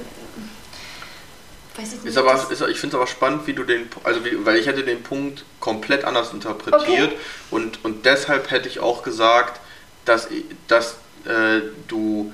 weiß ich nicht. Ist aber, ist, ich finde es aber spannend, wie du den, also wie, weil ich hätte den Punkt komplett anders interpretiert Okay. und, und deshalb hätte ich auch gesagt, dass, dass äh, du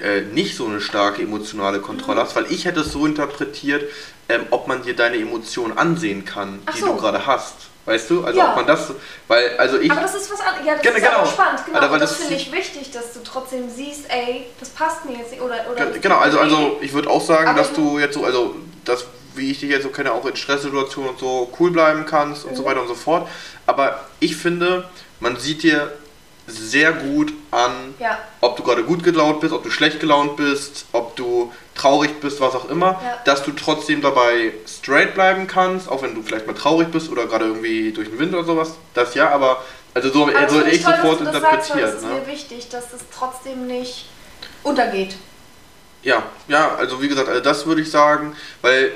äh, nicht so eine starke emotionale Kontrolle Mhm. hast, weil ich hätte es so interpretiert, ähm, ob man dir deine Emotionen ansehen kann, Ach die so. du gerade hast. Weißt du? Also Ja. ob man das, weil, also ich, aber das ist was anderes. Ja, das Genau, ist genau. spannend. Genau. Alter, das das- finde ich wichtig, dass du trotzdem siehst, ey, das passt mir jetzt nicht. Oder, oder Ge- Genau, also, also ich würde auch sagen, Aber dass du jetzt so, also das, wie ich dich jetzt so kenne, auch in Stresssituationen und so cool bleiben kannst und so Mhm. weiter und so fort. Aber ich finde, man sieht dir sehr gut an, Ja. ob du gerade gut gelaunt bist, ob du schlecht gelaunt bist, ob du traurig bist, was auch immer, Ja. dass du trotzdem dabei straight bleiben kannst, auch wenn du vielleicht mal traurig bist oder gerade irgendwie durch den Wind oder sowas. Das ja, aber also so, Aber so das hätte finde ich toll, sofort dass das sagst, interpretiert. Es ist ne? mir wichtig, dass es trotzdem nicht untergeht. Ja, ja, also wie gesagt, also das würde ich sagen, weil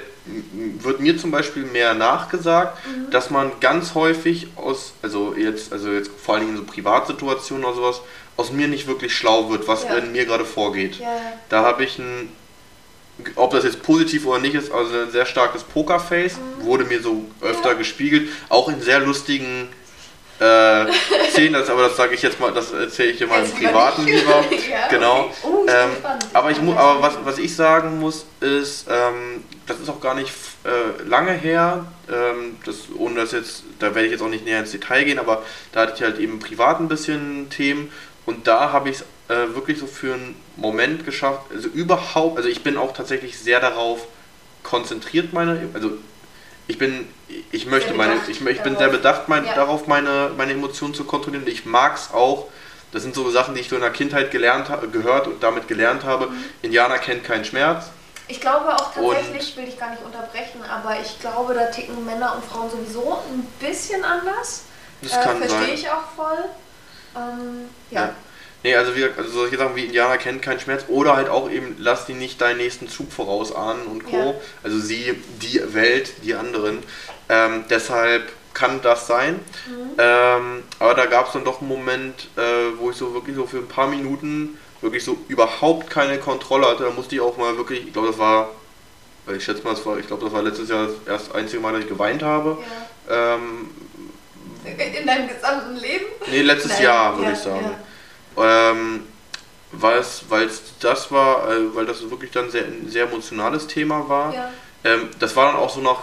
wird mir zum Beispiel mehr nachgesagt, Mhm. dass man ganz häufig aus, also jetzt, also jetzt vor allen Dingen in so Privatsituationen oder sowas, aus mir nicht wirklich schlau wird, was Ja. in mir gerade vorgeht. Ja. Da habe ich ein, ob das jetzt positiv oder nicht ist, also ein sehr starkes Pokerface, wurde mir so öfter. Ja. gespiegelt, auch in sehr lustigen äh, Szenen, das, aber das sage ich jetzt mal, das erzähle ich dir mal im Privaten lieber. Ja, genau. okay. Oh, ähm, aber ich muss, aber was, was ich sagen muss, ist, ähm, das ist auch gar nicht äh, lange her, ähm, das, ohne das jetzt, da werde ich jetzt auch nicht näher ins Detail gehen, aber da hatte ich halt eben privat ein bisschen Themen und da habe ich es äh, wirklich so für einen Moment geschafft, also überhaupt, also ich bin auch tatsächlich sehr darauf konzentriert, meine, also ich bin, ich möchte Sehr meine, ich, ich bin sehr bedacht, mein, Ja. darauf meine, meine Emotionen zu kontrollieren. Ich mag es auch, das sind so Sachen, die ich so in der Kindheit gelernt gehört und damit gelernt habe. Mhm. Indianer kennt keinen Schmerz. Ich glaube auch Und- tatsächlich, will ich gar nicht unterbrechen, aber ich glaube, da ticken Männer und Frauen sowieso ein bisschen anders. Das äh, kann Verstehe ich auch voll. Ähm, ja. Ja. Nee, also, gesagt, also solche Sachen wie Indianer kennt keinen Schmerz oder halt auch eben, lass die nicht deinen nächsten Zug vorausahnen und Co. Ja. Also sie, die Welt, die anderen. Ähm, deshalb kann das sein. Mhm. Ähm, aber da gab es dann doch einen Moment, äh, wo ich so wirklich so für ein paar Minuten wirklich so überhaupt keine Kontrolle hatte. Da musste ich auch mal wirklich, ich glaube, das war, ich schätze mal, das war, ich glaube, das war letztes Jahr das erste einzige Mal, dass ich geweint habe. Ähm, In deinem gesamten Leben? nee, letztes Nein, Jahr würde ja, ich sagen. Ähm, weil es das war, äh, weil das wirklich dann sehr, ein sehr emotionales Thema war. Ja. Ähm, das war dann auch so nach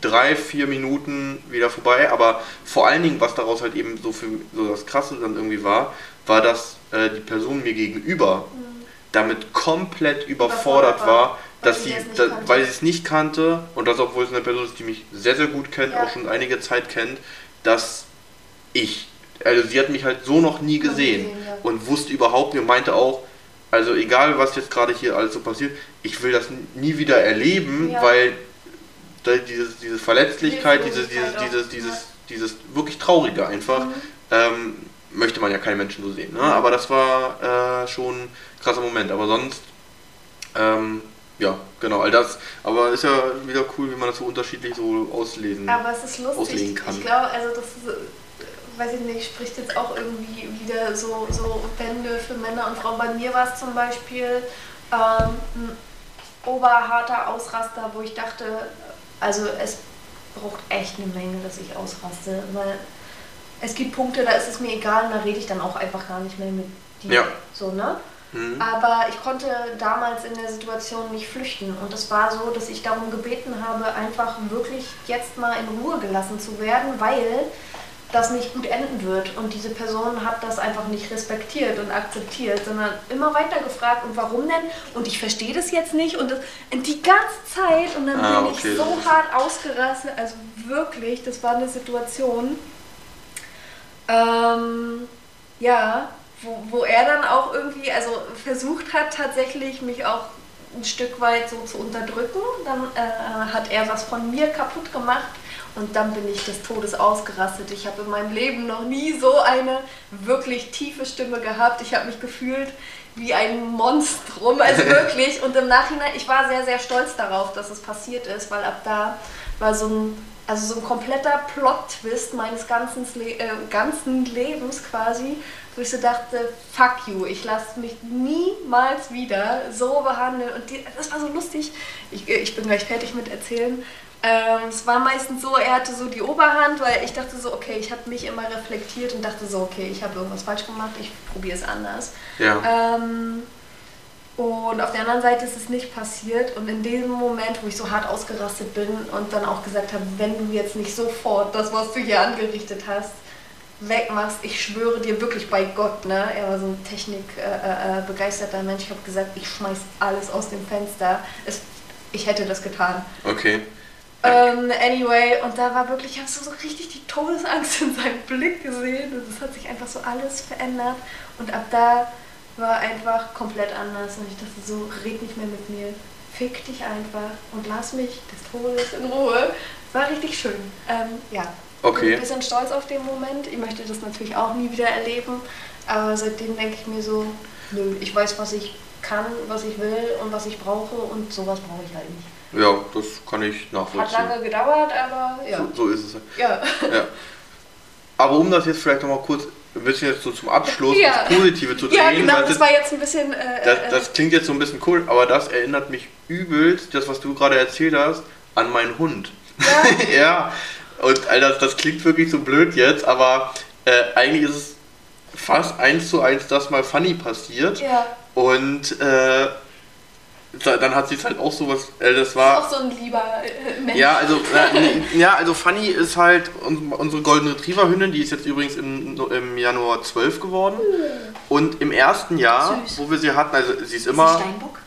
drei, vier Minuten wieder vorbei, aber vor allen Dingen, was daraus halt eben so für so das Krasse dann irgendwie war, war, dass äh, die Person mir gegenüber damit komplett überfordert Mhm. War, dass sie das da, weil sie es nicht kannte und das, obwohl es eine Person ist, die mich sehr, sehr gut kennt, Ja. auch schon einige Zeit kennt, dass ich, also sie hat mich halt so noch nie gesehen ja. und wusste überhaupt nicht und meinte auch, also egal was jetzt gerade hier alles so passiert, ich will das nie wieder erleben, Ja. weil da dieses, diese Verletzlichkeit, dieses, dieses, dieses, dieses, dieses wirklich Traurige einfach, Mhm. ähm, möchte man ja keinen Menschen so sehen. Ne? Aber das war äh, schon ein krasser Moment. Aber sonst, ähm, ja, genau, all das. Aber ist ja wieder cool, wie man das so unterschiedlich so auslesen Aber es ist lustig. auslegen kann. Ich glaube, also das ist, äh, weiß ich nicht, spricht jetzt auch irgendwie wieder so, so Bände für Männer und Frauen. Bei mir war es zum Beispiel ähm, ein oberharter Ausraster, wo ich dachte, also es braucht echt eine Menge, dass ich ausraste. Weil es gibt Punkte, da ist es mir egal und da rede ich dann auch einfach gar nicht mehr mit dir. Ja. So, ne? Mhm. Aber ich konnte damals in der Situation nicht flüchten. Und es war so, dass ich darum gebeten habe, einfach wirklich jetzt mal in Ruhe gelassen zu werden, weil das nicht gut enden wird. Und diese Person hat das einfach nicht respektiert und akzeptiert, sondern immer weiter gefragt, und warum denn? Und ich verstehe das jetzt nicht. Und das, die ganze Zeit. Und dann Ah, bin okay, ich so hart ausgerastet. Also wirklich, das war eine Situation. Ähm, ja, wo, wo er dann auch irgendwie, also versucht hat tatsächlich mich auch ein Stück weit so zu unterdrücken. Dann äh, hat er was von mir kaputt gemacht und dann bin ich des Todes ausgerastet. Ich habe in meinem Leben noch nie so eine wirklich tiefe Stimme gehabt. Ich habe mich gefühlt wie ein Monstrum, also wirklich. Und im Nachhinein, ich war sehr, sehr stolz darauf, dass es passiert ist, weil ab da war so ein Also so ein kompletter Plot-Twist meines ganzen, Le äh, ganzen Lebens quasi, wo ich so dachte, fuck you, ich lasse mich niemals wieder so behandeln. Und die, das war so lustig. Ich, ich bin gleich fertig mit erzählen. Ähm, es war meistens so, er hatte so die Oberhand, weil ich dachte so, okay, ich habe mich immer reflektiert und dachte so, okay, ich habe irgendwas falsch gemacht, ich probiere es anders. Ja. Ähm, und auf der anderen Seite ist es nicht passiert. Und in dem Moment, wo ich so hart ausgerastet bin und dann auch gesagt habe, wenn du jetzt nicht sofort das, was du hier angerichtet hast, wegmachst, ich schwöre dir wirklich bei Gott, ne? Er war so ein technikbegeisterter äh, äh, Mensch. Ich habe gesagt, ich schmeiß alles aus dem Fenster. Es, ich hätte das getan. Okay. Ähm, anyway, und da war wirklich, hast du so richtig die Todesangst in seinem Blick gesehen und es hat sich einfach so alles verändert und ab da war einfach komplett anders und ich dachte so, red nicht mehr mit mir, fick dich einfach und lass mich des Todes in Ruhe. War richtig schön. Ähm, ja. Okay. Bin ein bisschen stolz auf den Moment. Ich möchte das natürlich auch nie wieder erleben, aber seitdem denke ich mir so, nö, ich weiß, was ich kann, was ich will und was ich brauche und sowas brauche ich halt nicht. Ja, das kann ich nachvollziehen. Hat lange gedauert, aber ja. So, so ist es. Ja. ja. Aber um das jetzt vielleicht nochmal kurz ein bisschen jetzt so zum Abschluss Ja. das Positive zu drehen. Ja, genau, weil das war jetzt ein bisschen. Äh, das, äh, das klingt jetzt so ein bisschen cool, aber das erinnert mich übelst, das was du gerade erzählt hast, an meinen Hund. Ja. ja. Und Alter, das, das klingt wirklich so blöd jetzt, aber äh, eigentlich ist es fast eins zu eins das mal funny passiert. ja. Und äh, dann hat sie es halt auch sowas, äh, das Ist war. auch so ein lieber äh, Mensch. Ja, also, äh, ja, also Fanny ist halt un- unsere Golden Retriever Hündin, die ist jetzt übrigens im, im Januar 12 geworden. Und im ersten Jahr, Süß. wo wir sie hatten, also sie ist Ist sie immer, Steinbock?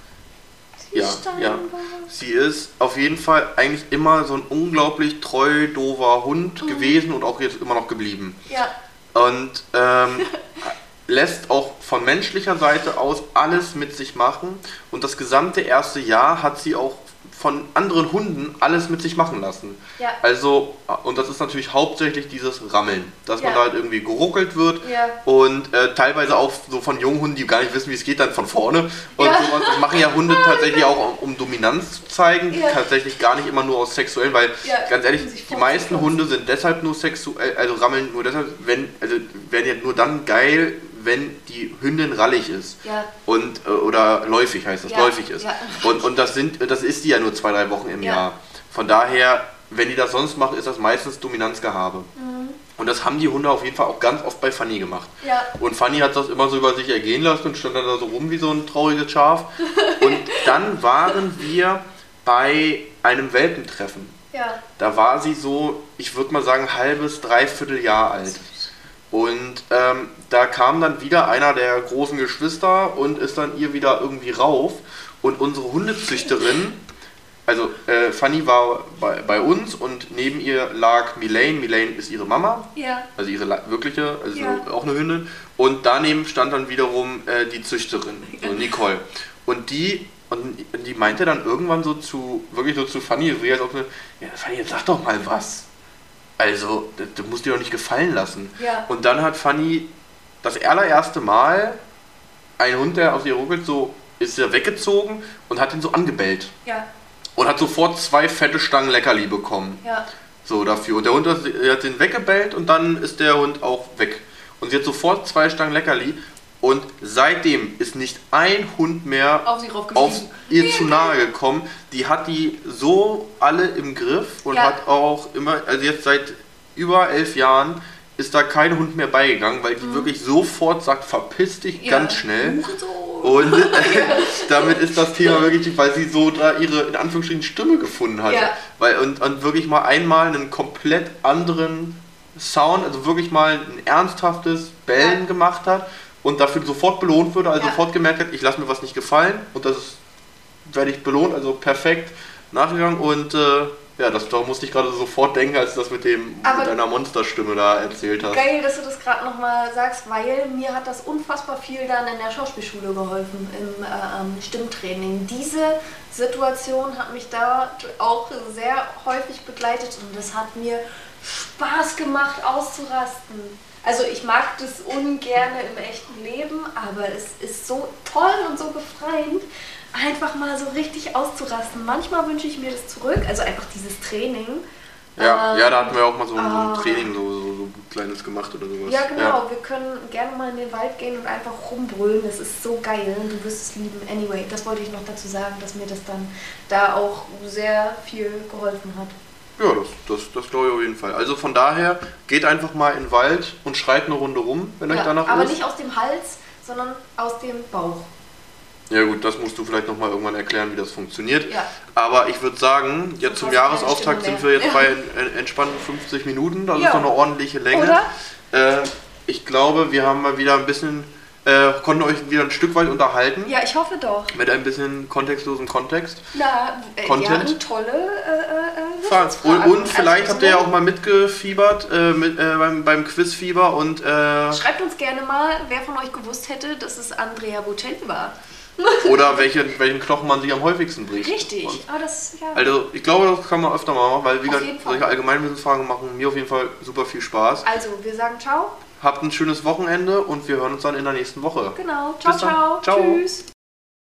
Sie Ja, ist ja. Steinbock. sie ist auf jeden Fall eigentlich immer so ein unglaublich treu, dover Hund Mhm. gewesen und auch jetzt immer noch geblieben. Ja. Und ähm, lässt auch von menschlicher Seite aus alles mit sich machen. Und das gesamte erste Jahr hat sie auch von anderen Hunden alles mit sich machen lassen. Ja. Also, und das ist natürlich hauptsächlich dieses Rammeln, dass man Ja. da halt irgendwie geruckelt wird Ja. und äh, teilweise auch so von jungen Hunden, die gar nicht wissen, wie es geht, dann von vorne und sowas. Das machen ja Hunde tatsächlich auch, um, Dominanz zu zeigen, tatsächlich gar nicht immer nur aus sexuellen, weil ganz ehrlich, die meisten. Hunde sind deshalb nur sexuell, also rammeln nur deshalb, wenn, also werden ja nur dann geil, wenn die Hündin rallig ist. Ja. Und, äh, oder läufig heißt das, Ja, läufig ist. ja. Und, und das sind, das ist die ja nur zwei, drei Wochen im Ja. Jahr. Von daher, wenn die das sonst macht, ist das meistens Dominanzgehabe. Mhm. Und das haben die Hunde auf jeden Fall auch ganz oft bei Fanny gemacht. Ja. Und Fanny hat das immer so über sich ergehen lassen und stand dann da so rum wie so ein trauriges Schaf. Und dann waren wir bei einem Welpentreffen. Ja. Da war sie so, ich würde mal sagen, halbes, dreiviertel Jahr alt. Und ähm, da kam dann wieder einer der großen Geschwister und ist dann ihr wieder irgendwie rauf. Und unsere Hundezüchterin, also äh, Fanny war bei, bei uns und neben ihr lag Milane. Milane ist ihre Mama, Ja. also ihre wirkliche, also Ja. auch eine Hündin. Und daneben stand dann wiederum äh, die Züchterin, so Nicole. Und die, und die meinte dann irgendwann so zu, wirklich so zu Fanny, so als ob sie, ja Fanny, jetzt sag doch mal was. Also, das, das musst du dir doch nicht gefallen lassen. Ja. Und dann hat Fanny das allererste Mal einen Hund, der aus ihr ruckelt, so ist er weggezogen und hat ihn so angebellt. Ja. Und hat sofort zwei fette Stangen Leckerli bekommen. Ja. So dafür. Und der Hund hat, hat den weggebellt und dann ist der Hund auch weg. Und sie hat sofort zwei Stangen Leckerli. Und seitdem ist nicht ein Hund mehr Auf auf ihr zu nahe gekommen. Die hat die so alle im Griff und Ja. hat auch immer, also jetzt seit über elf Jahren ist da kein Hund mehr beigegangen, weil die wirklich sofort sagt, verpiss dich Mhm. Ja. ganz schnell. Und äh, damit ist das Thema wirklich, weil sie so da ihre, in Anführungsstrichen, Stimme gefunden hat. Ja. Weil, und, und wirklich mal einmal einen komplett anderen Sound, also wirklich mal ein ernsthaftes Bellen Ja. gemacht hat und dafür sofort belohnt wurde, also Ja. sofort gemerkt hat, ich lasse mir was nicht gefallen und das ist- werde ich belohnt, also perfekt nachgegangen und äh, ja, das, daran musste ich gerade sofort denken, als du das mit, dem, Aber- mit deiner Monsterstimme da erzählt hast. Geil, dass du das gerade nochmal sagst, weil mir hat das unfassbar viel dann in der Schauspielschule geholfen, im äh, ähm, Stimmtraining. Diese Situation hat mich da auch sehr häufig begleitet und es hat mir Spaß gemacht, auszurasten. Also ich mag das ungerne im echten Leben, aber es ist so toll und so befreiend, einfach mal so richtig auszurasten. Manchmal wünsche ich mir das zurück, also einfach dieses Training. Ja, Ähm, ja, da hatten wir auch mal so ein, so ein ah. Training, so, so, so kleines gemacht oder sowas. Ja, genau. Wir können gerne mal in den Wald gehen und einfach rumbrüllen. Das ist so geil. Du wirst es lieben. Anyway, das wollte ich noch dazu sagen, dass mir das dann da auch sehr viel geholfen hat. Ja, das, das, das glaube ich auf jeden Fall. Also von daher, geht einfach mal in den Wald und schreit eine Runde rum, wenn euch Ja, danach aber ist. nicht aus dem Hals, sondern aus dem Bauch. Ja gut, das musst du vielleicht nochmal irgendwann erklären, wie das funktioniert. Ja. Aber ich würde sagen, jetzt zum Jahresauftakt sind wir jetzt mehr. bei en- entspannten 50 Minuten. Das Ja. ist doch eine ordentliche Länge. Oder? Äh, ich glaube, wir haben mal wieder ein bisschen, äh, konnten euch wieder ein Stück weit unterhalten. Ja, ich hoffe doch. Mit ein bisschen kontextlosen Kontext. Na, äh, Content? hatten tolle äh, äh, Fragen. Wissensfragen. Und, vielleicht Also habt ihr ja auch mal mitgefiebert äh, mit, äh, beim, beim Quizfieber und äh, Schreibt uns gerne mal, wer von euch gewusst hätte, dass es Andrea Bocelli war. oder welchen, welchen Knochen man sich am häufigsten bricht. Richtig. Aber das, ja. also ich glaube, das kann man öfter mal machen, weil wie gesagt, solche Allgemeinwissensfragen machen mir auf jeden Fall super viel Spaß. Also, wir sagen ciao. Habt ein schönes Wochenende und wir hören uns dann in der nächsten Woche. Genau. Ciao, ciao. Ciao. Tschüss.